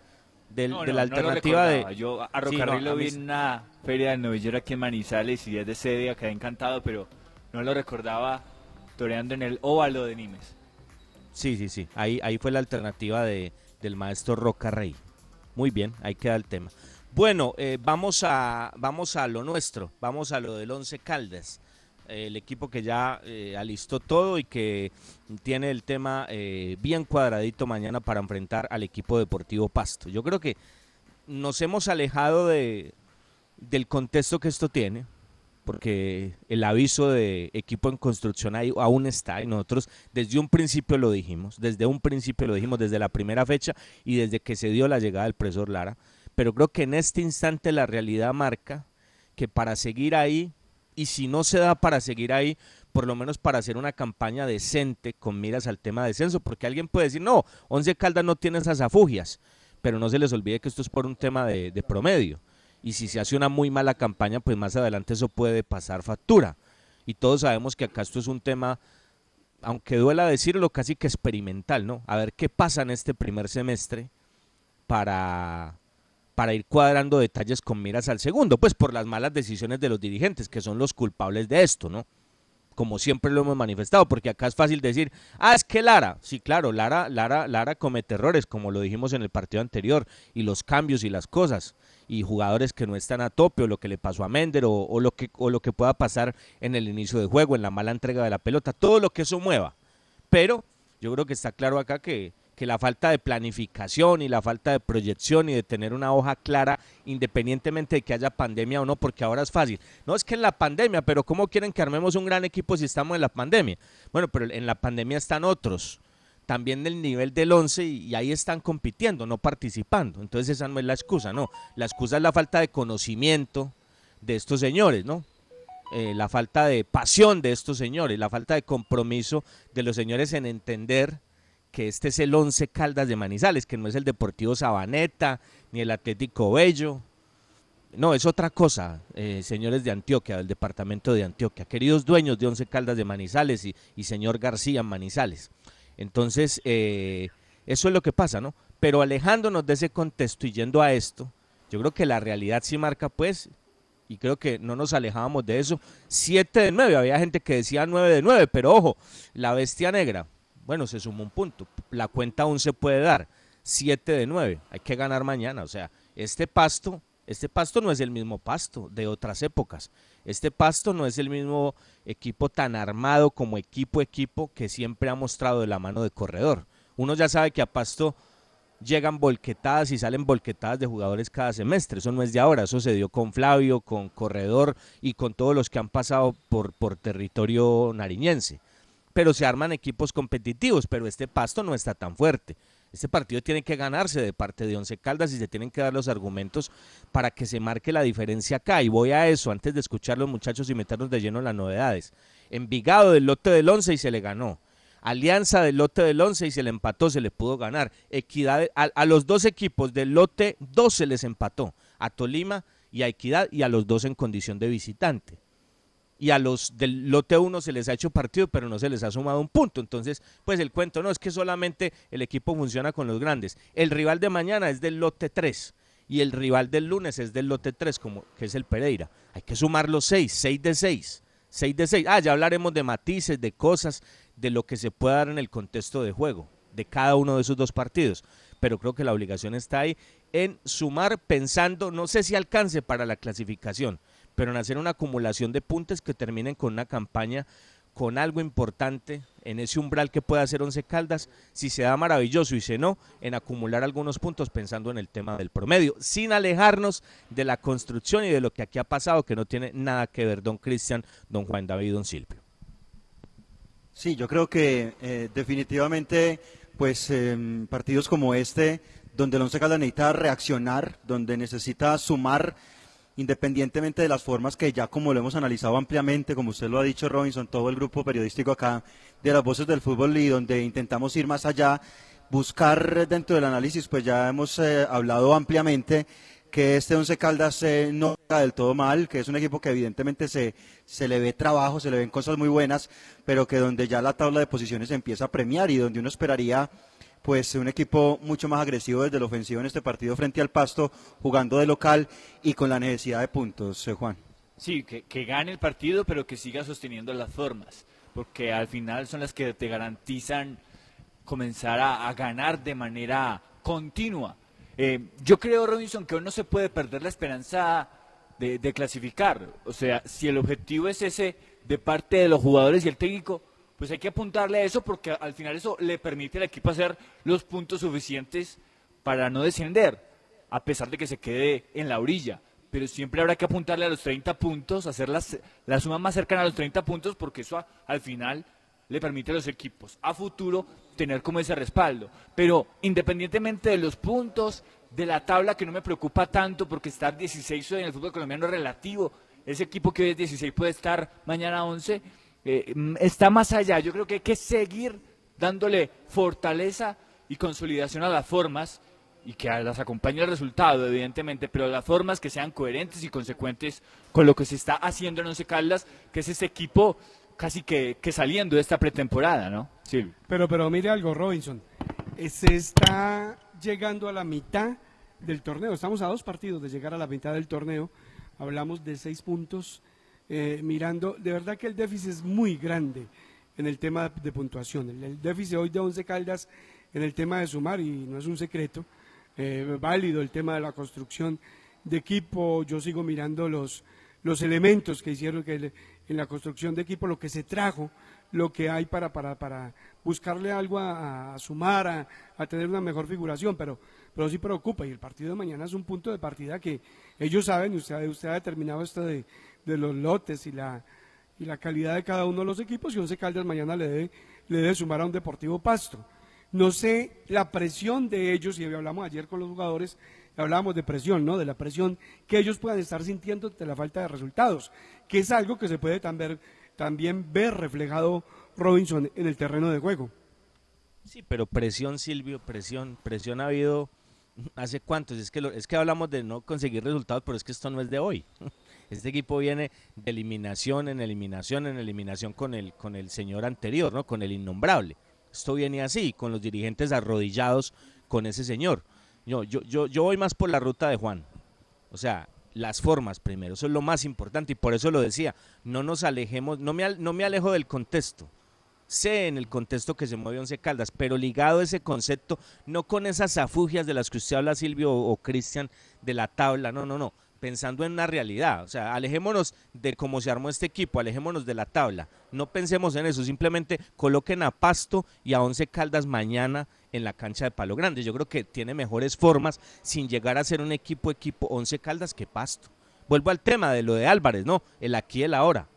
S4: Del-
S7: No,
S4: de
S7: no,
S4: la
S7: no lo
S4: alternativa de...
S7: Yo a
S4: Sí,
S7: Rocarril
S4: no,
S7: lo
S4: a
S7: vi en una feria de novillero aquí en Manizales y desde ese día quedé encantado, pero no lo recordaba toreando en el óvalo de Nimes.
S4: Sí, sí, sí. Ahí, ahí fue la alternativa de, del maestro Roca Rey. Muy bien, ahí queda el tema. Bueno, eh, vamos, a, vamos a lo nuestro, vamos a lo del Once Caldas. El equipo que ya eh, alistó todo y que tiene el tema eh, bien cuadradito mañana para enfrentar al equipo deportivo Pasto. Yo creo que nos hemos alejado de, del contexto que esto tiene, porque el aviso de equipo en construcción ahí aún está y nosotros desde un principio lo dijimos, desde un principio lo dijimos, desde la primera fecha y desde que se dio la llegada del profesor Lara, pero creo que en este instante la realidad marca que para seguir ahí, y si no se da para seguir ahí, por lo menos para hacer una campaña decente con miras al tema de descenso, porque alguien puede decir, no, Once Caldas no tiene esas afugias, pero no se les olvide que esto es por un tema de, de promedio. Y si se hace una muy mala campaña, pues más adelante eso puede pasar factura. Y todos sabemos que acá esto es un tema, aunque duela decirlo, casi que experimental, ¿no? A ver qué pasa en este primer semestre para, para ir cuadrando detalles con miras al segundo, pues por las malas decisiones de los dirigentes, que son los culpables de esto, ¿no? Como siempre lo hemos manifestado, porque acá es fácil decir, ah, es que Lara, sí, claro, Lara, Lara, Lara comete errores, como lo dijimos en el partido anterior, y los cambios y las cosas, y jugadores que no están a tope, o lo que le pasó a Mender, o, o lo que, o lo que pueda pasar en el inicio de juego, en la mala entrega de la pelota, todo lo que eso mueva. Pero yo creo que está claro acá que, que la falta de planificación y la falta de proyección y de tener una hoja clara, independientemente de que haya pandemia o no, porque ahora es fácil. No es que en la pandemia, pero ¿cómo quieren que armemos un gran equipo si estamos en la pandemia? Bueno, pero en la pandemia están otros, también del nivel del 11 y, ahí están compitiendo, no participando. Entonces esa no es la excusa, no. La excusa es la falta de conocimiento de estos señores, ¿no? Eh, la falta de pasión de estos señores, la falta de compromiso de los señores en entender que este es el Once Caldas de Manizales, que no es el Deportivo Sabaneta ni el Atlético Bello. No, es otra cosa, eh, señores de Antioquia, del departamento de Antioquia, queridos dueños de Once Caldas de Manizales y, y señor García Manizales. Entonces, eh, eso es lo que pasa, ¿no? Pero alejándonos de ese contexto y yendo a esto, yo creo que la realidad sí marca, pues, y creo que no nos alejábamos de eso, 7 de 9, había gente que decía 9 de 9, pero ojo, la bestia negra, bueno, se sumó un punto, la cuenta aún se puede dar, 7 de 9, hay que ganar mañana, o sea, este pasto, este pasto no es el mismo pasto de otras épocas, este pasto no es el mismo equipo tan armado como equipo equipo que siempre ha mostrado de la mano de corredor. Uno ya sabe que a pasto llegan volquetadas y salen volquetadas de jugadores cada semestre. Eso no es de ahora, eso se dio con Flavio, con Corredor y con todos los que han pasado por, por territorio nariñense. Pero se arman equipos competitivos, pero este pasto no está tan fuerte. Este partido tiene que ganarse de parte de Once Caldas y se tienen que dar los argumentos para que se marque la diferencia acá. Y voy a eso antes de escuchar los muchachos y meternos de lleno en las novedades. Envigado del lote del Once y se le ganó. Alianza del lote del 11 y se le empató, se le pudo ganar. Equidad, a, los dos equipos del lote 2 se les empató, a Tolima y a Equidad y a los dos en condición de visitante. Y a los del lote 1 se les ha hecho partido, pero no se les ha sumado un punto. Entonces, pues el cuento no es que solamente el equipo funciona con los grandes. El rival de mañana es del lote 3 y el rival del lunes es del lote 3, como que es el Pereira. Hay que sumar los 6, 6 de 6. 6 de 6. Ah, ya hablaremos de matices, de cosas, de lo que se pueda dar en el contexto de juego de cada uno de esos dos partidos. Pero creo que la obligación está ahí en sumar pensando, no sé si alcance para la clasificación, pero en hacer una acumulación de puntos que terminen con una campaña con algo importante en ese umbral que pueda hacer Once Caldas, si se da maravilloso y si no, en acumular algunos puntos pensando en el tema del promedio, sin alejarnos de la construcción y de lo que aquí ha pasado, que no tiene nada que ver don Cristian, don Juan David, don Silvio.
S6: Sí, yo creo que eh, definitivamente, pues eh, partidos como este, donde el Once Caldas necesita reaccionar, donde necesita sumar, independientemente de las formas que ya como lo hemos analizado ampliamente, como usted lo ha dicho Robinson, todo el grupo periodístico acá de las voces del fútbol y donde intentamos ir más allá, buscar dentro del análisis, pues ya hemos eh, hablado ampliamente que este Once Caldas eh, no está del todo mal, que es un equipo que evidentemente se, se le ve trabajo, se le ven cosas muy buenas, pero que donde ya la tabla de posiciones empieza a premiar y donde uno esperaría pues un equipo mucho más agresivo desde la ofensiva en este partido frente al Pasto, jugando de local y con la necesidad de puntos, eh, Juan.
S7: Sí, que, que gane el partido, pero que siga sosteniendo las formas, porque al final son las que te garantizan comenzar a, ganar de manera continua. Eh, yo creo, Robinson, que hoy no se puede perder la esperanza de clasificar. O sea, si el objetivo es ese de parte de los jugadores y el técnico, pues hay que apuntarle a eso porque al final eso le permite al equipo hacer los puntos suficientes para no descender, a pesar de que se quede en la orilla. Pero siempre habrá que apuntarle a los 30 puntos, hacer las- la suma más cercana a los 30 puntos, porque eso al final le permite a los equipos a futuro tener como ese respaldo. Pero independientemente de los puntos, de la tabla que no me preocupa tanto porque estar 16 hoy en el fútbol colombiano es relativo, ese equipo que hoy es 16 puede estar mañana 11, eh, mm, está más allá. Yo creo que hay que seguir dándole fortaleza y consolidación a las formas y que las acompañe el resultado, evidentemente, pero las formas que sean coherentes y consecuentes con lo que se está haciendo en Once Caldas, que es ese equipo casi que, que saliendo de esta pretemporada, ¿no? Sí.
S8: Pero, pero mire algo, Robinson. eh, Se está llegando a la mitad del torneo. Estamos a dos partidos de llegar a la mitad del torneo. Hablamos de seis puntos. Eh, mirando, de verdad que el déficit es muy grande en el tema de puntuación. El, déficit hoy de Once Caldas en el tema de sumar, y no es un secreto, eh, válido el tema de la construcción de equipo. Yo sigo mirando los, los elementos que hicieron que en la construcción de equipo, lo que se trajo, lo que hay para, para, para buscarle algo a, sumar, a, a tener una mejor figuración, pero, pero sí preocupa. Y el partido de mañana es un punto de partida que ellos saben, usted, usted ha determinado esto de, de los lotes y la, y la calidad de cada uno de los equipos, y Once Caldas mañana le debe, le debe sumar a un Deportivo Pasto. No sé la presión de ellos, y hablamos ayer con los jugadores, hablábamos de presión, ¿no? De la presión que ellos puedan estar sintiendo ante la falta de resultados, que es algo que se puede también, también ver reflejado Robinson en el terreno de juego.
S4: Sí, pero presión, Silvio, presión, presión ha habido hace cuántos. Es que, lo- es que hablamos de no conseguir resultados, pero es que esto no es de hoy. Este equipo viene de eliminación en eliminación en eliminación con el, con el señor anterior, ¿no? Con el innombrable. Esto viene así, con los dirigentes arrodillados con ese señor. Yo, yo, yo, yo voy más por la ruta de Juan. O sea, las formas primero, eso es lo más importante y por eso lo decía, no nos alejemos, no me, no me alejo del contexto. Sé en el contexto que se mueve Once Caldas, pero ligado a ese concepto, no con esas afugias de las que usted habla, Silvio o, o Cristian, de la tabla, no, no, no, pensando en una realidad, o sea, alejémonos de cómo se armó este equipo, alejémonos de la tabla, no pensemos en eso, simplemente coloquen a Pasto y a Once Caldas mañana en la cancha de Palo Grande, yo creo que tiene mejores formas sin llegar a ser un equipo equipo Once Caldas que Pasto. Vuelvo al tema de lo de Álvarez, ¿no? El aquí el ahora.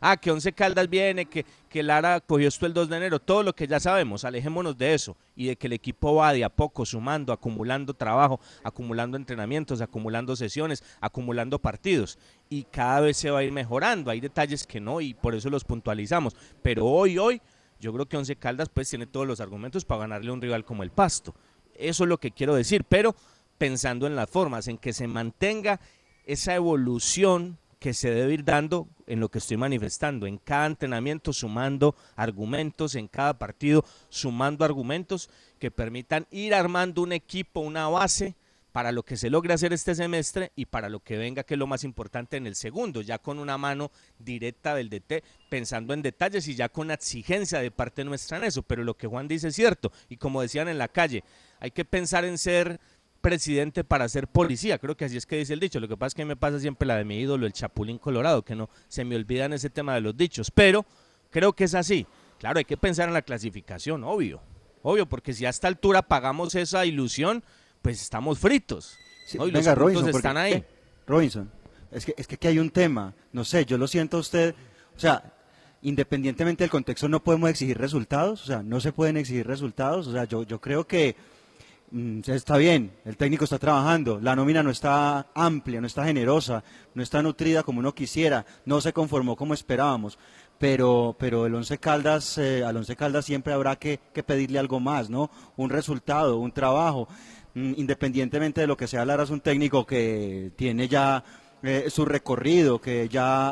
S4: Ah, que Once Caldas viene, que, que Lara cogió esto el 2 de enero, todo lo que ya sabemos, alejémonos de eso y de que el equipo va de a poco sumando, acumulando trabajo, acumulando entrenamientos, acumulando sesiones, acumulando partidos y cada vez se va a ir mejorando. Hay detalles que no y por eso los puntualizamos, pero hoy, hoy, yo creo que Once Caldas pues tiene todos los argumentos para ganarle a un rival como el Pasto. Eso es lo que quiero decir, pero pensando en las formas, en que se mantenga esa evolución que se debe ir dando en lo que estoy manifestando, en cada entrenamiento sumando argumentos, en cada partido sumando argumentos que permitan ir armando un equipo, una base para lo que se logre hacer este semestre y para lo que venga, que es lo más importante en el segundo, ya con una mano directa del DT, pensando en detalles y ya con exigencia de parte nuestra en eso. Pero lo que Juan dice es cierto, y como decían en la calle, hay que pensar en ser presidente para ser policía, creo que así es que dice el dicho, lo que pasa es que me pasa siempre la de mi ídolo, el Chapulín Colorado, que no se me olvidan ese tema de los dichos, pero creo que es así, claro, hay que pensar en la clasificación, obvio, obvio, porque si a esta altura pagamos esa ilusión, pues estamos fritos, ¿no? y los
S6: Venga,
S4: puntos
S6: Robinson, porque-
S4: están ahí.
S6: Robinson, es que, es que aquí hay un tema, no sé, yo lo siento a usted, o sea, independientemente del contexto no podemos exigir resultados, o sea, no se pueden exigir resultados, o sea, yo, yo creo que está bien, el técnico está trabajando, la nómina no está amplia, no está generosa, no está nutrida como uno quisiera, no se conformó como esperábamos, pero, pero el Once Caldas, eh, al Once Caldas siempre habrá que, que pedirle algo más, ¿no? Un resultado, un trabajo. mm, independientemente de lo que sea Lara, es un técnico que tiene ya eh, su recorrido, que ya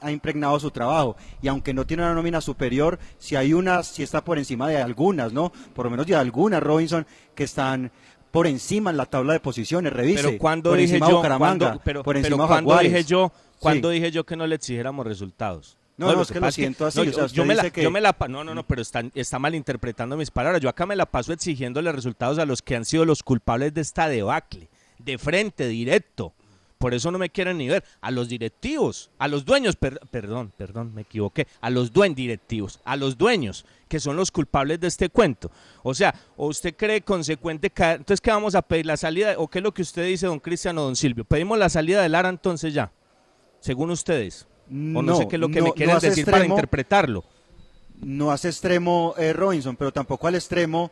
S6: ha, impregnado su trabajo. Y aunque no tiene una nómina superior, si hay unas, si está por encima de algunas, ¿no? Por lo menos de algunas, Robinson, que están por encima en la tabla de posiciones, revise.
S4: Pero cuando
S6: por
S4: dije
S6: encima
S4: yo, cuando- pero,
S6: por
S4: pero
S6: encima
S4: cuando dije yo, cuando
S6: Sí.
S4: dije yo que no le exigiéramos resultados.
S6: No, no,
S4: lo
S6: es que lo siento así,
S4: no,
S6: o
S4: yo,
S6: sea,
S4: yo
S6: usted
S4: me la,
S6: dice que-
S4: yo me la pa- no, no, no, pero está, está malinterpretando mis palabras. Yo acá me la paso exigiéndole resultados a los que han sido los culpables de esta debacle, de frente, directo. Por eso no me quieren ni ver. A los directivos, a los dueños, per- perdón, perdón, me equivoqué. A los dueños directivos, a los dueños, que son los culpables de este cuento. O sea, ¿o usted cree consecuente que entonces qué vamos a pedir la salida o qué es lo que usted dice, don Cristiano, don Silvio? Pedimos la salida de Lara entonces ya, según ustedes. O no,
S6: No,
S4: sé qué es lo que
S6: no-
S4: me quieren
S6: no
S4: decir para interpretarlo.
S6: no hace extremo eh, Robinson, pero tampoco al extremo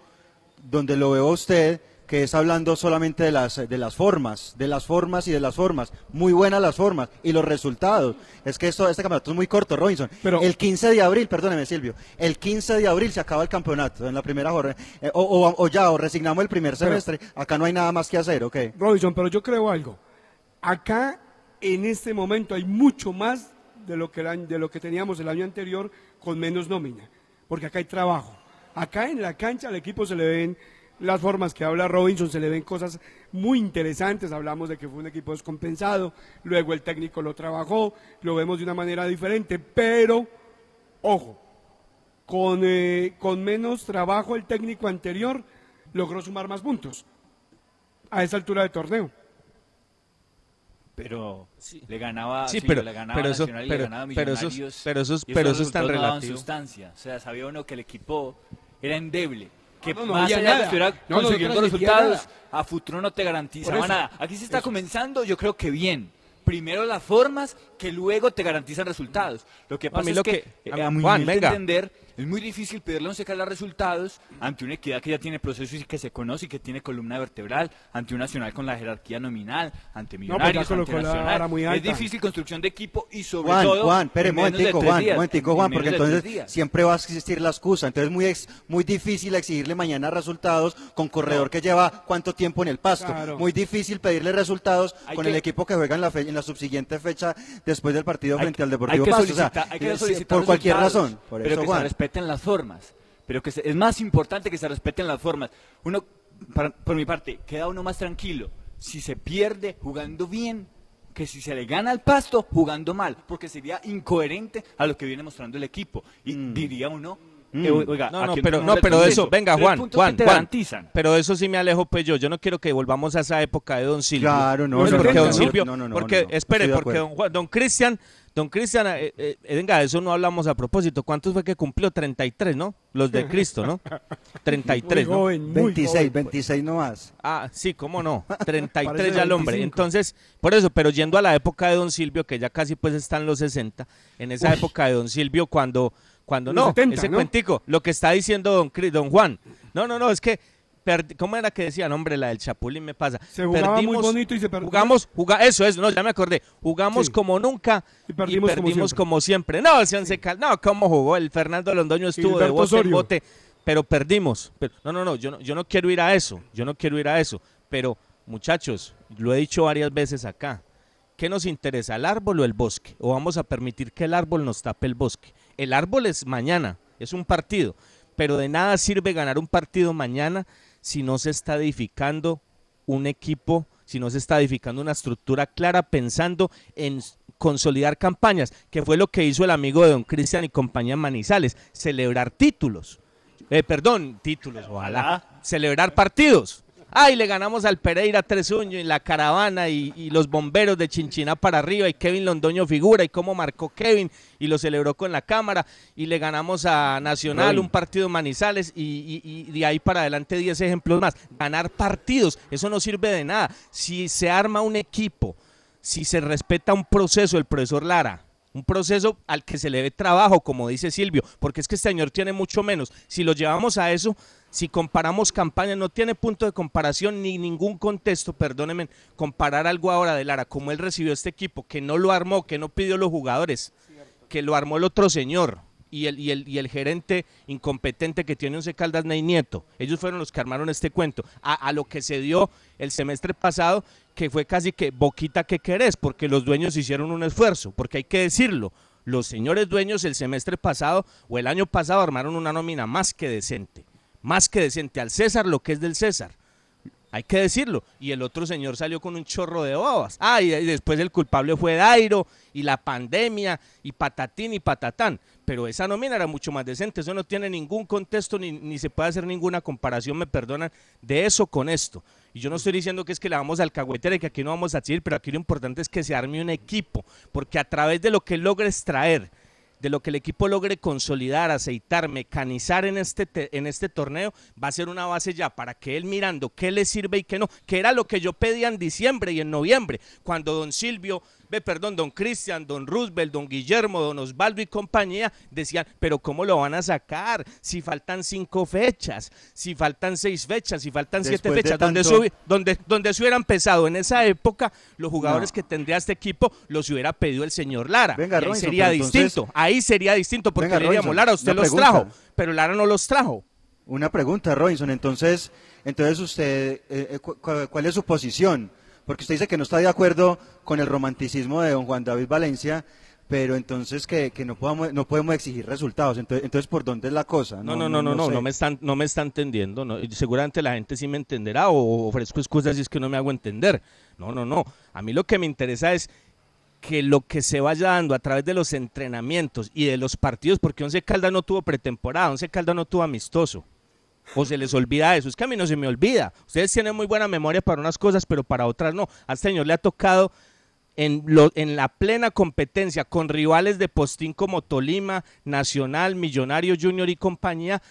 S6: donde lo veo usted, que es hablando solamente de las, de las formas, de las formas y de las formas. Muy buenas las formas y los resultados. Es que esto, este campeonato es muy corto, Robinson.
S8: Pero-
S6: el 15 de abril, perdóneme Silvio, el 15 de abril se acaba el campeonato en la primera jornada. Eh, o, o- o ya, o resignamos el primer
S8: Pero-
S6: semestre, acá no hay nada más que hacer, ¿ok?
S8: Robinson, pero yo creo algo. Acá, en este momento, hay mucho más de lo que, el de lo que teníamos el año anterior con menos nómina. Porque acá hay trabajo. Acá en la cancha al equipo se le ven las formas que habla Robinson, se le ven cosas muy interesantes. Hablamos de que fue un equipo descompensado, luego el técnico lo trabajó, lo vemos de una manera diferente, pero, ojo, con, eh, con menos trabajo el técnico anterior logró sumar más puntos a esa altura de torneo.
S7: Pero le ganaba,
S4: Sí,
S7: sí,
S4: pero-
S7: le ganaba
S4: pero eso-
S7: Nacional y
S4: pero-
S7: le ganaba
S4: pero eso es-
S7: Millonarios.
S4: pero eso es-
S7: y
S4: pero
S7: esos
S4: eso es tan relativo.
S7: sustancia. O sea, sabía uno que el equipo era endeble. Que
S8: No, no,
S7: más allá de
S8: nada.
S7: que estuviera
S8: No,
S7: consiguiendo resultados, a futuro no te
S8: eso.
S7: nada. Aquí se está
S8: Eso.
S7: comenzando, yo creo que bien. Primero las formas que luego te garantizan resultados. Lo que pasa es
S4: lo
S7: que,
S4: que-
S7: eh,
S4: a-
S7: a mi
S4: Juan, venga.
S7: entender, es muy difícil pedirle a un Caldas resultados ante una equidad que ya tiene procesos y que se conoce y que tiene columna vertebral, ante un nacional con la jerarquía nominal, ante
S8: pues
S7: millonarios, ante
S8: colocó la
S7: nacional.
S8: muy
S7: Es
S8: alta.
S7: difícil construcción de equipo y sobre
S6: Juan,
S7: todo
S6: Juan, espere,
S7: de
S6: momentico, Juan,
S7: días,
S6: momentico,
S7: en
S6: Juan, porque entonces siempre va a existir la excusa. Entonces es muy, ex- muy difícil exigirle mañana resultados con corredor que lleva cuánto tiempo en el pasto.
S8: Claro.
S6: Muy difícil pedirle resultados
S7: Hay
S6: con
S7: que-
S6: el equipo que juega en la, fe- en la subsiguiente fecha después del partido frente al
S7: hay
S6: Deportivo
S7: que
S6: Pasto. O sea,
S7: solicitar- hay que
S6: eh,
S7: solicitar
S6: por cualquier razón. Por eso, Juan.
S7: Respeten las formas. Pero que se- es más importante que se respeten las formas. Uno, para- por mi parte, queda uno más tranquilo si se pierde jugando bien que si se le gana al pasto jugando mal, porque sería incoherente a lo que viene mostrando el equipo. Y diría uno,
S6: Mm.
S7: eh, oiga,
S4: No, no, pero, no, pero eso, venga, Juan, Juan,
S7: te
S4: Juan,
S7: garantizan.
S4: pero eso sí me alejo, pues yo, yo no quiero que volvamos a esa época de Don Silvio.
S6: Claro, no,
S4: Pues
S6: no,
S4: porque
S6: no,
S4: Don
S6: no,
S4: Silvio,
S6: no, no, no,
S4: porque,
S6: no, no,
S4: espere, porque don, Juan- don Cristian, don Cristian, eh, eh, eh, venga, de eso no hablamos a propósito, ¿cuántos fue que cumplió? 33, ¿no? Los de Cristo, ¿no? 33,
S8: Muy
S4: ¿no?
S8: joven, muy
S6: 26,
S8: joven.
S6: 26 no más.
S4: Ah, sí, cómo no. 33
S8: Parece
S4: ya el hombre.
S8: 25.
S4: Entonces, por eso, pero yendo a la época de Don Silvio, que ya casi pues está en los 60, en esa
S8: Uy.
S4: época de Don Silvio, cuando, cuando
S8: Los
S4: no,
S8: 70,
S4: ese
S8: ¿no?
S4: cuentico, lo que está diciendo Don, don Juan. No, no, no, es que, ¿cómo era que decían? Hombre, la del Chapulín me pasa.
S8: Se jugaba muy bonito y se perdió.
S4: Jugamos, juga, eso es, no, ya me acordé. Jugamos
S8: Sí.
S4: como nunca
S8: Y
S4: y
S8: perdimos
S4: perdimos,
S8: como
S4: como, siempre. No, el Once Cal- no, ¿cómo jugó? El Fernando Londoño estuvo de bote en bote, pero perdimos. Pero, no, no, no, yo no, yo no quiero ir a eso. Yo no quiero ir a eso. Pero, muchachos, lo he dicho varias veces acá. ¿Qué nos interesa, el árbol o el bosque? ¿O vamos a permitir que el árbol nos tape el bosque? El árbol es mañana, es un partido, pero de nada sirve ganar un partido mañana si no se está edificando un equipo, si no se está edificando una estructura clara pensando en consolidar campañas, que fue lo que hizo el amigo de Don Cristian y compañía Manizales, celebrar títulos. Eh, perdón, títulos, ojalá. Celebrar partidos. Ay, le ganamos al Pereira 3-1 y la caravana y, y los bomberos de Chinchiná para arriba y Kevin Londoño figura y cómo marcó Kevin y lo celebró con la cámara y le ganamos a Nacional un partido en Manizales y, y- y de ahí para adelante 10 ejemplos más. Ganar partidos, eso no sirve de nada. Si se arma un equipo, si se respeta un proceso, el profesor Lara, un proceso al que se le ve trabajo, como dice Silvio, porque es que este señor tiene mucho menos. Si lo llevamos a eso, si comparamos campañas, no tiene punto de comparación ni ningún contexto, perdónenme, comparar algo ahora de Lara, como él recibió este equipo, que no lo armó, que no pidió los jugadores, que lo armó el otro señor y el, y el, y el gerente incompetente que tiene Once Caldas, Ney Nieto. Ellos fueron los que armaron este cuento. A, a lo que se dio el semestre pasado, que fue casi que boquita que querés, porque los dueños hicieron un esfuerzo, porque hay que decirlo. Los señores dueños el semestre pasado o el año pasado armaron una nómina más que decente. Más que decente. Al César lo que es del César. Hay que decirlo. Y el otro señor salió con un chorro de babas. Ah, y, después el culpable fue Dairo y la pandemia y patatín y patatán. Pero esa nómina era mucho más decente. Eso no tiene ningún contexto ni, ni se puede hacer ninguna comparación, me perdonan, de eso con esto. Y yo no estoy diciendo que es que le vamos al cagüetero y que aquí no vamos a decir, pero aquí lo importante es que se arme un equipo. Porque a través de lo que logres traer, de lo que el equipo logre consolidar, aceitar, mecanizar en este, te- en este torneo, va a ser una base ya para que él mirando qué le sirve y qué no, que era lo que yo pedía en diciembre y en noviembre, cuando don Silvio, ve, perdón, don Cristian, don Roosevelt, don Guillermo, don Osvaldo y compañía decían, pero ¿cómo lo van a sacar? Si faltan cinco fechas, si faltan seis fechas, si faltan siete
S6: Después
S4: fechas, donde,
S6: tanto-
S4: donde, donde se hubiera empezado en esa época, los jugadores
S6: No.
S4: que tendría este equipo los hubiera pedido el señor Lara.
S6: Venga,
S4: y ahí
S6: Robinson,
S4: sería
S6: entonces-
S4: distinto. Ahí sería distinto porque
S6: Venga,
S4: le diríamos,
S6: Robinson,
S4: Lara, usted los
S6: pregunta.
S4: trajo, pero Lara no los trajo.
S6: Una pregunta, Robinson. Entonces, entonces usted, eh, eh, cu- cu- ¿cuál es su posición? Porque usted dice que no está de acuerdo con el romanticismo de don Juan David Valencia, pero entonces que, que no podamos, no podemos exigir resultados. Entonces, entonces ¿por dónde es la cosa?
S4: No, no, no, no, no, no,
S6: sé.
S4: me están, no me está entendiendo. No, seguramente la gente sí me entenderá o ofrezco excusas si es que no me hago entender. No, no, no. A mí lo que me interesa es que lo que se vaya dando a través de los entrenamientos y de los partidos, porque Once Caldas no tuvo pretemporada, Once Caldas no tuvo amistoso. O se les olvida eso. Es que a mí no se me olvida. Ustedes tienen muy buena memoria para unas cosas, pero para otras no. A este señor le ha tocado en, la plena competencia con rivales de postín como Tolima, Nacional, Millonario Junior y compañía,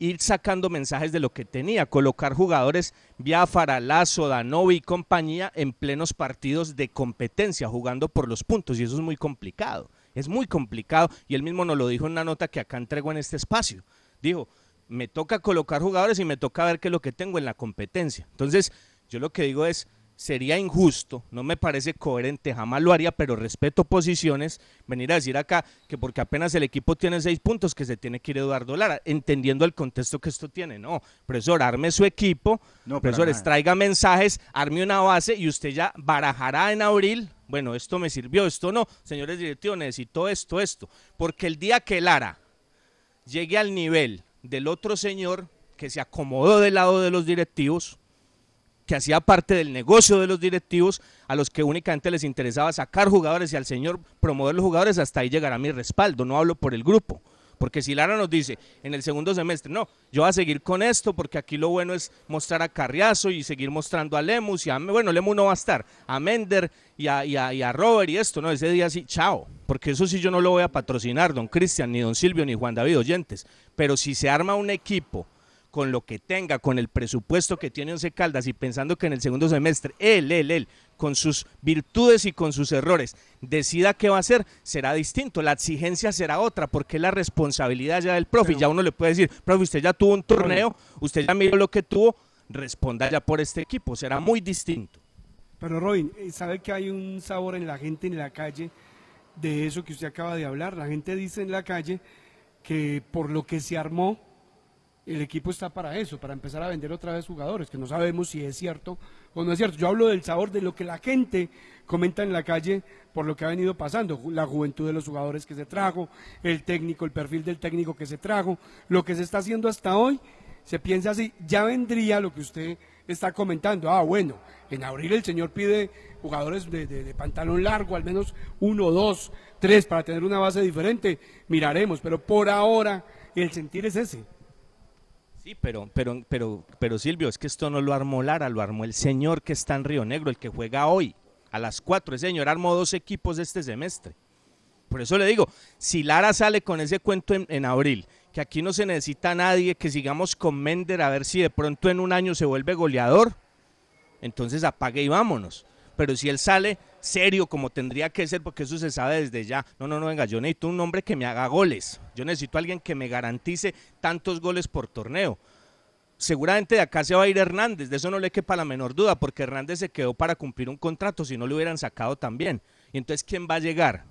S4: ir sacando mensajes de lo que tenía, colocar jugadores Biafara, Lazo, Danovi y compañía en plenos partidos de competencia, jugando por los puntos, y eso es muy complicado, es muy complicado, y él mismo nos lo dijo en una nota que acá entrego en este espacio, dijo, me toca colocar jugadores y me toca ver qué es lo que tengo en la competencia, entonces yo lo que digo es, sería injusto, no me parece coherente, jamás lo haría, pero respeto posiciones, venir a decir acá que porque apenas el equipo tiene seis puntos que se tiene que ir Eduardo Lara, entendiendo el contexto que esto tiene. No, profesor, arme su equipo,
S6: No,
S4: profesores, traiga mensajes, arme una base y usted ya barajará en abril, bueno, esto me sirvió, esto no, señores directivos, necesito esto, esto, porque el día que Lara llegue al nivel del otro señor que se acomodó del lado de los directivos, que hacía parte del negocio de los directivos, a los que únicamente les interesaba sacar jugadores y al señor promover los jugadores, hasta ahí llegará mi respaldo, no hablo por el grupo. Porque si Lara nos dice en el segundo semestre, no, yo voy a seguir con esto porque aquí lo bueno es mostrar a Carriazo y seguir mostrando a Lemus y a, bueno, Lemus no va a estar, a Mender y a, a- y a Robert y esto, no, ese día sí, chao, porque eso sí yo no lo voy a patrocinar, don Cristian, ni don Silvio, ni Juan David Oyentes, pero si se arma un equipo con lo que tenga, con el presupuesto que tiene Once Caldas y pensando que en el segundo semestre él, él, él, con sus virtudes y con sus errores, decida qué va a hacer, será distinto. La exigencia será otra, porque es la responsabilidad ya del profe. ya uno le puede decir, profe, usted ya tuvo un torneo, usted ya miró lo que tuvo, responda ya por este equipo, será muy distinto.
S8: Pero Robin, ¿sabe que hay un sabor en la gente en la calle de eso que usted acaba de hablar? La gente dice en la calle que por lo que se armó, el equipo está para eso, para empezar a vender otra vez jugadores, que no sabemos si es cierto o no es cierto. Yo hablo del sabor de lo que la gente comenta en la calle por lo que ha venido pasando, la juventud de los jugadores que se trajo, el técnico, el perfil del técnico que se trajo, lo que se está haciendo hasta hoy, se piensa así, ya vendría lo que usted está comentando. Ah, bueno, en abril el señor pide jugadores de- de pantalón largo, al menos uno, dos, tres, para tener una base diferente, miraremos, pero por ahora el sentir es ese.
S4: Sí, pero, pero, pero, pero Silvio, es que esto no lo armó Lara, lo armó el señor que está en Río Negro, el que juega hoy, a las 4. Ese señor armó dos equipos este semestre. Por eso le digo, si Lara sale con ese cuento en, en abril, que aquí no se necesita a nadie, que sigamos con Mender a ver si de pronto en un año se vuelve goleador, entonces apague y vámonos. Pero si él sale serio como tendría que ser, porque eso se sabe desde ya, no, no, no, venga, yo necesito un hombre que me haga goles, yo necesito a alguien que me garantice tantos goles por torneo. Seguramente de acá se va a ir Hernández, de eso no le quepa la menor duda, porque Hernández se quedó para cumplir un contrato, si no lo hubieran sacado también. Y entonces, ¿quién va a llegar?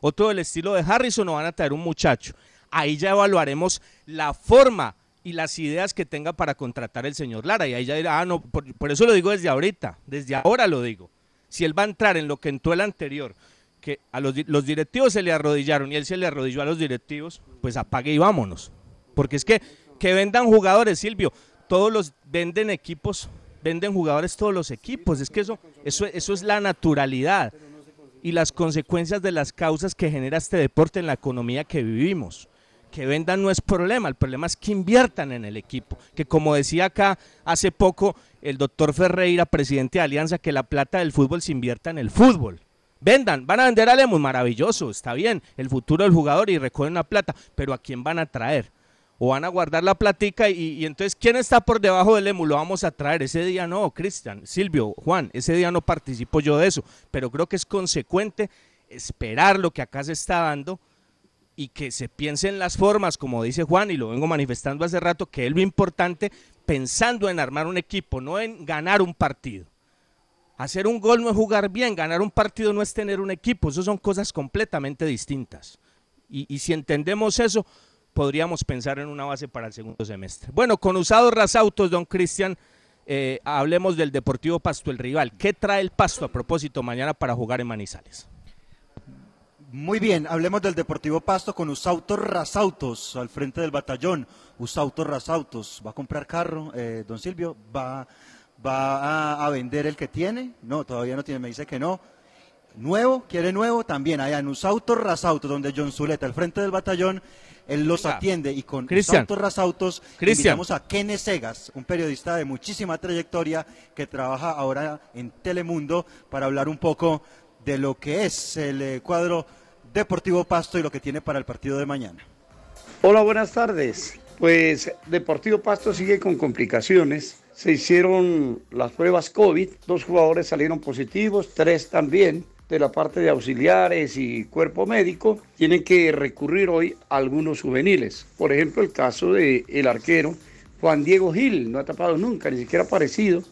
S4: ¿Otro del estilo de Harrison o van a traer un muchacho? ahí ya evaluaremos la forma y las ideas que tenga para contratar el señor Lara. Y ahí ya dirá, ah, no, por, por eso lo digo desde ahorita, desde ahora lo digo. Si él va a entrar en lo que entró el anterior, que a los, los directivos se le arrodillaron y él se le arrodilló a los directivos, pues apague y vámonos. Porque es que que vendan jugadores, Silvio, todos los venden equipos, venden jugadores todos los equipos, es que eso eso eso es la naturalidad y las consecuencias de las causas que genera este deporte en la economía que vivimos. Que vendan no es problema, el problema es que inviertan en el equipo. Que como decía acá hace poco el doctor Ferreira, presidente de Alianza, que la plata del fútbol se invierta en el fútbol. Vendan, van a vender a Lemus, maravilloso, está bien, el futuro del jugador y recogen la plata, pero ¿a quién van a traer? O van a guardar la platica y, entonces ¿quién está por debajo del Lemus? Lo vamos a traer. Ese día no, Cristian, Silvio, Juan, ese día no participo yo de eso, pero creo que es consecuente esperar lo que acá se está dando y que se piense en las formas, como dice Juan, y lo vengo manifestando hace rato, que es lo importante pensando en armar un equipo, no en ganar un partido. Hacer un gol no es jugar bien, ganar un partido no es tener un equipo, eso son cosas completamente distintas. Y, si entendemos eso, podríamos pensar en una base para el segundo semestre. Bueno, con usados rasautos, don Cristian, eh, hablemos del Deportivo Pasto, el rival. ¿Qué trae el Pasto a propósito mañana para jugar en Manizales?
S6: Muy bien, hablemos del Deportivo Pasto con Usautos Rasautos al frente del batallón. Usautos Rasautos, ¿va a comprar carro, eh, don Silvio? ¿Va, va a, a vender el que tiene? No, todavía no tiene, me dice que no. Nuevo, quiere nuevo, también allá en Usautos Rasautos, donde John Zuleta, al frente del batallón, él los
S4: Venga.
S6: atiende y con. Usautos Rasautos invitamos a Kenneth Segas, un periodista de muchísima trayectoria que trabaja ahora en Telemundo para hablar un poco de lo que es el eh, cuadro Deportivo Pasto y lo que tiene para el partido de mañana.
S21: Hola, buenas tardes. Pues Deportivo Pasto sigue con complicaciones. Se hicieron las pruebas COVID, dos jugadores salieron positivos, tres también de la parte de auxiliares y cuerpo médico. Tienen que recurrir hoy a algunos juveniles. Por ejemplo, el caso del el arquero Juan Diego Gil, no ha tapado nunca, ni siquiera ha aparecido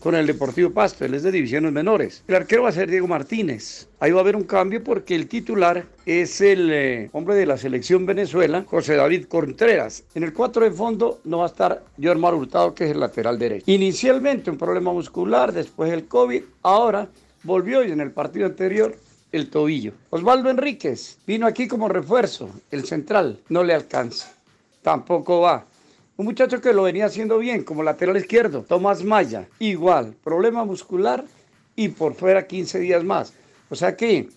S21: con el Deportivo Pasto, él es de divisiones menores. El arquero va a ser Diego Martínez. Ahí va a haber un cambio porque el titular es el eh, hombre de la selección Venezuela, José David Contreras. En el 4 de fondo no va a estar Jormar Hurtado, que es el lateral derecho. Inicialmente un problema muscular, después el COVID, ahora volvió y en el partido anterior el tobillo. Osvaldo Enríquez vino aquí como refuerzo, el central, no le alcanza, tampoco va. Un muchacho que lo venía haciendo bien como lateral izquierdo, Tomás Maya, igual, problema muscular y por fuera 15 días más. O sea que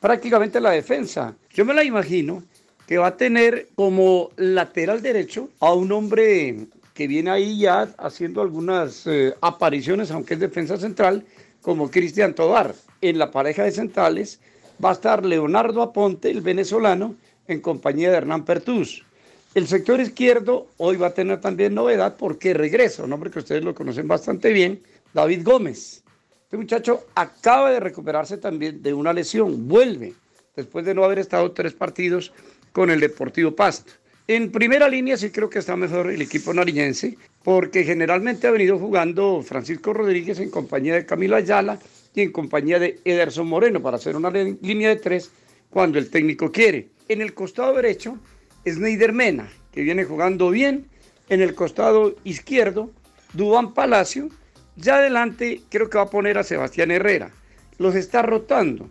S21: prácticamente la defensa, yo me la imagino que va a tener como lateral derecho a un hombre que viene ahí ya haciendo algunas eh, apariciones, aunque es defensa central, como Cristian Tobar. En la pareja de centrales va a estar Leonardo Aponte, el venezolano, en compañía de Hernán Pertús. El sector izquierdo hoy va a tener también novedad porque regresa, un hombre que ustedes lo conocen bastante bien, David Gómez. Este muchacho acaba de recuperarse también de una lesión, vuelve después de no haber estado tres partidos con el Deportivo Pasto. En primera línea sí creo que está mejor el equipo nariñense, porque generalmente ha venido jugando Francisco Rodríguez en compañía de Camilo Ayala y en compañía de Ederson Moreno para hacer una línea de tres cuando el técnico quiere. En el costado derecho es Neider Mena, que viene jugando bien. En el costado izquierdo, Dubán Palacio. Ya adelante creo que va a poner a Sebastián Herrera. Los está rotando.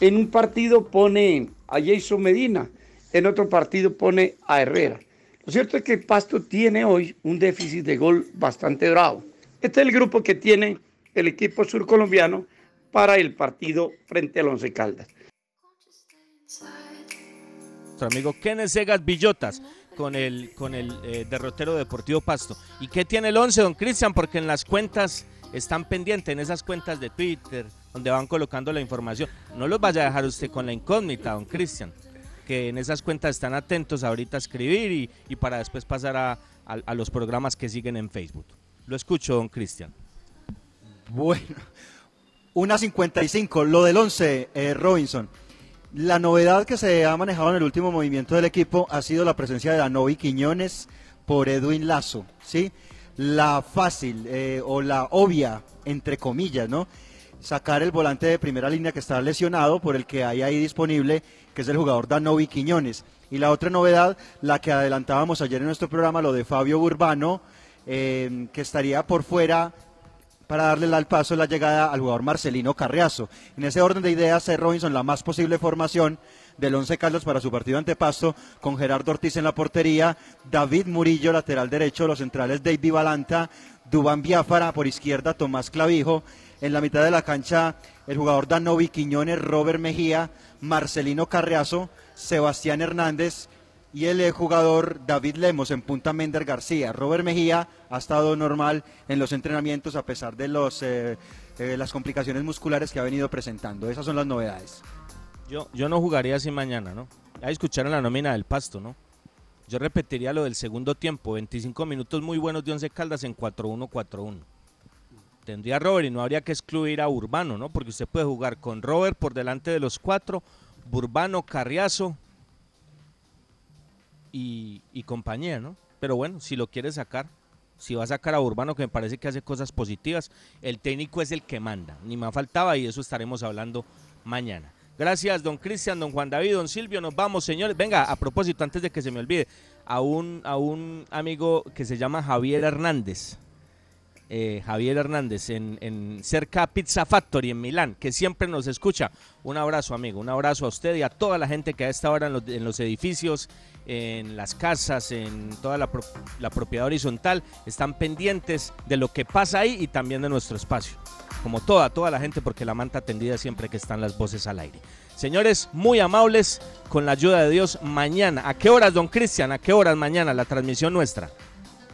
S21: En un partido pone a Jason Medina, en otro partido pone a Herrera. Lo cierto es que Pasto tiene hoy un déficit de gol bastante bravo. Este es el grupo que tiene el equipo surcolombiano para el partido frente al Once Caldas.
S4: Amigo Kenneth Segas Villotas con el, con el eh, derrotero Deportivo Pasto. ¿Y qué tiene el 11, don Cristian? Porque en las cuentas están pendientes, en esas cuentas de Twitter, donde van colocando la información. No los vaya a dejar usted con la incógnita, don Cristian. Que en esas cuentas están atentos ahorita a escribir y, para después pasar a, a- a los programas que siguen en Facebook. Lo escucho, don Cristian.
S6: Bueno, una 55, lo del 11, eh, Robinson. La novedad que se ha manejado en el último movimiento del equipo ha sido la presencia de Danovi Quiñones por Edwin Lazo, ¿sí? La fácil eh, o la obvia, entre comillas, ¿no? sacar el volante de primera línea que está lesionado, por el que hay ahí disponible, que es el jugador Danovi Quiñones. Y la otra novedad, la que adelantábamos ayer en nuestro programa, lo de Fabio Urbano, eh, que estaría por fuera para darle al paso la llegada al jugador Marcelino Carriazo. En ese orden de ideas, es Robinson la más posible formación del Once Caldas para su partido ante Pasto, con Gerardo Ortiz en la portería, David Murillo, lateral derecho, los centrales David Balanta, Dubán Biafara, por izquierda Tomás Clavijo, en la mitad de la cancha el jugador Danovi Quiñones, Robert Mejía, Marcelino Carriazo, Sebastián Hernández y el jugador David Lemos en punta Mender García. Robert Mejía ha estado normal en los entrenamientos a pesar de los, eh, eh, las complicaciones musculares que ha venido presentando. Esas son las novedades.
S4: Yo, yo no jugaría así mañana, ¿no? Ya escucharon la nómina del pasto, ¿no? Yo repetiría lo del segundo tiempo, 25 minutos muy buenos de Once Caldas en 4-1-4-1. Tendría Robert y no habría que excluir a Urbano, ¿no? Porque usted puede jugar con Robert por delante de los cuatro, Burbano, Carriazo y, y compañía, ¿no? Pero bueno, si lo quiere sacar, si va a sacar a Urbano, que me parece que hace cosas positivas, el técnico es el que manda. Ni más faltaba y eso estaremos hablando mañana. Gracias, don Cristian, don Juan David, don Silvio. Nos vamos, señores. Venga, a propósito, antes de que se me olvide, a un, a un amigo que se llama Javier Hernández. Eh, Javier Hernández en, en cerca Pizza Factory en Milán, que siempre nos escucha. Un abrazo, amigo, un abrazo a usted y a toda la gente que a esta hora en los, edificios, en las casas, en toda la, la propiedad horizontal, están pendientes de lo que pasa ahí y también de nuestro espacio. Como toda, toda la gente, porque la manta tendida siempre que están las voces al aire. Señores, muy amables, con la ayuda de Dios, mañana. ¿A qué horas, don Cristian? ¿A qué horas mañana la transmisión nuestra?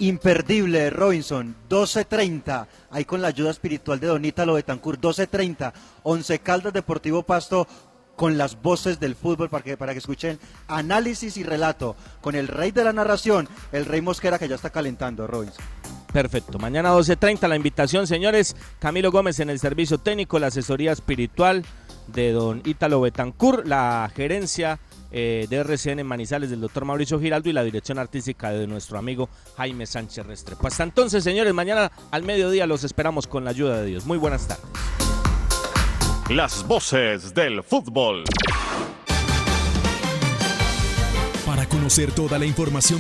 S6: Imperdible, Robinson, 12.30, ahí con la ayuda espiritual de Don Ítalo Betancourt, 12.30, Once Caldas Deportivo Pasto, con las voces del fútbol para que, para que escuchen análisis y relato, con el rey de la narración, el rey Mosquera que ya está calentando, Robinson.
S4: Perfecto. Mañana 12.30 la invitación, señores. Camilo Gómez en el servicio técnico, la asesoría espiritual de don Ítalo Betancourt, la gerencia eh, de RCN en Manizales del doctor Mauricio Giraldo y la dirección artística de nuestro amigo Jaime Sánchez Restrepo. Hasta entonces, señores, mañana al mediodía los esperamos con la ayuda de Dios. Muy buenas tardes.
S20: Las voces del fútbol.
S3: Para conocer toda la información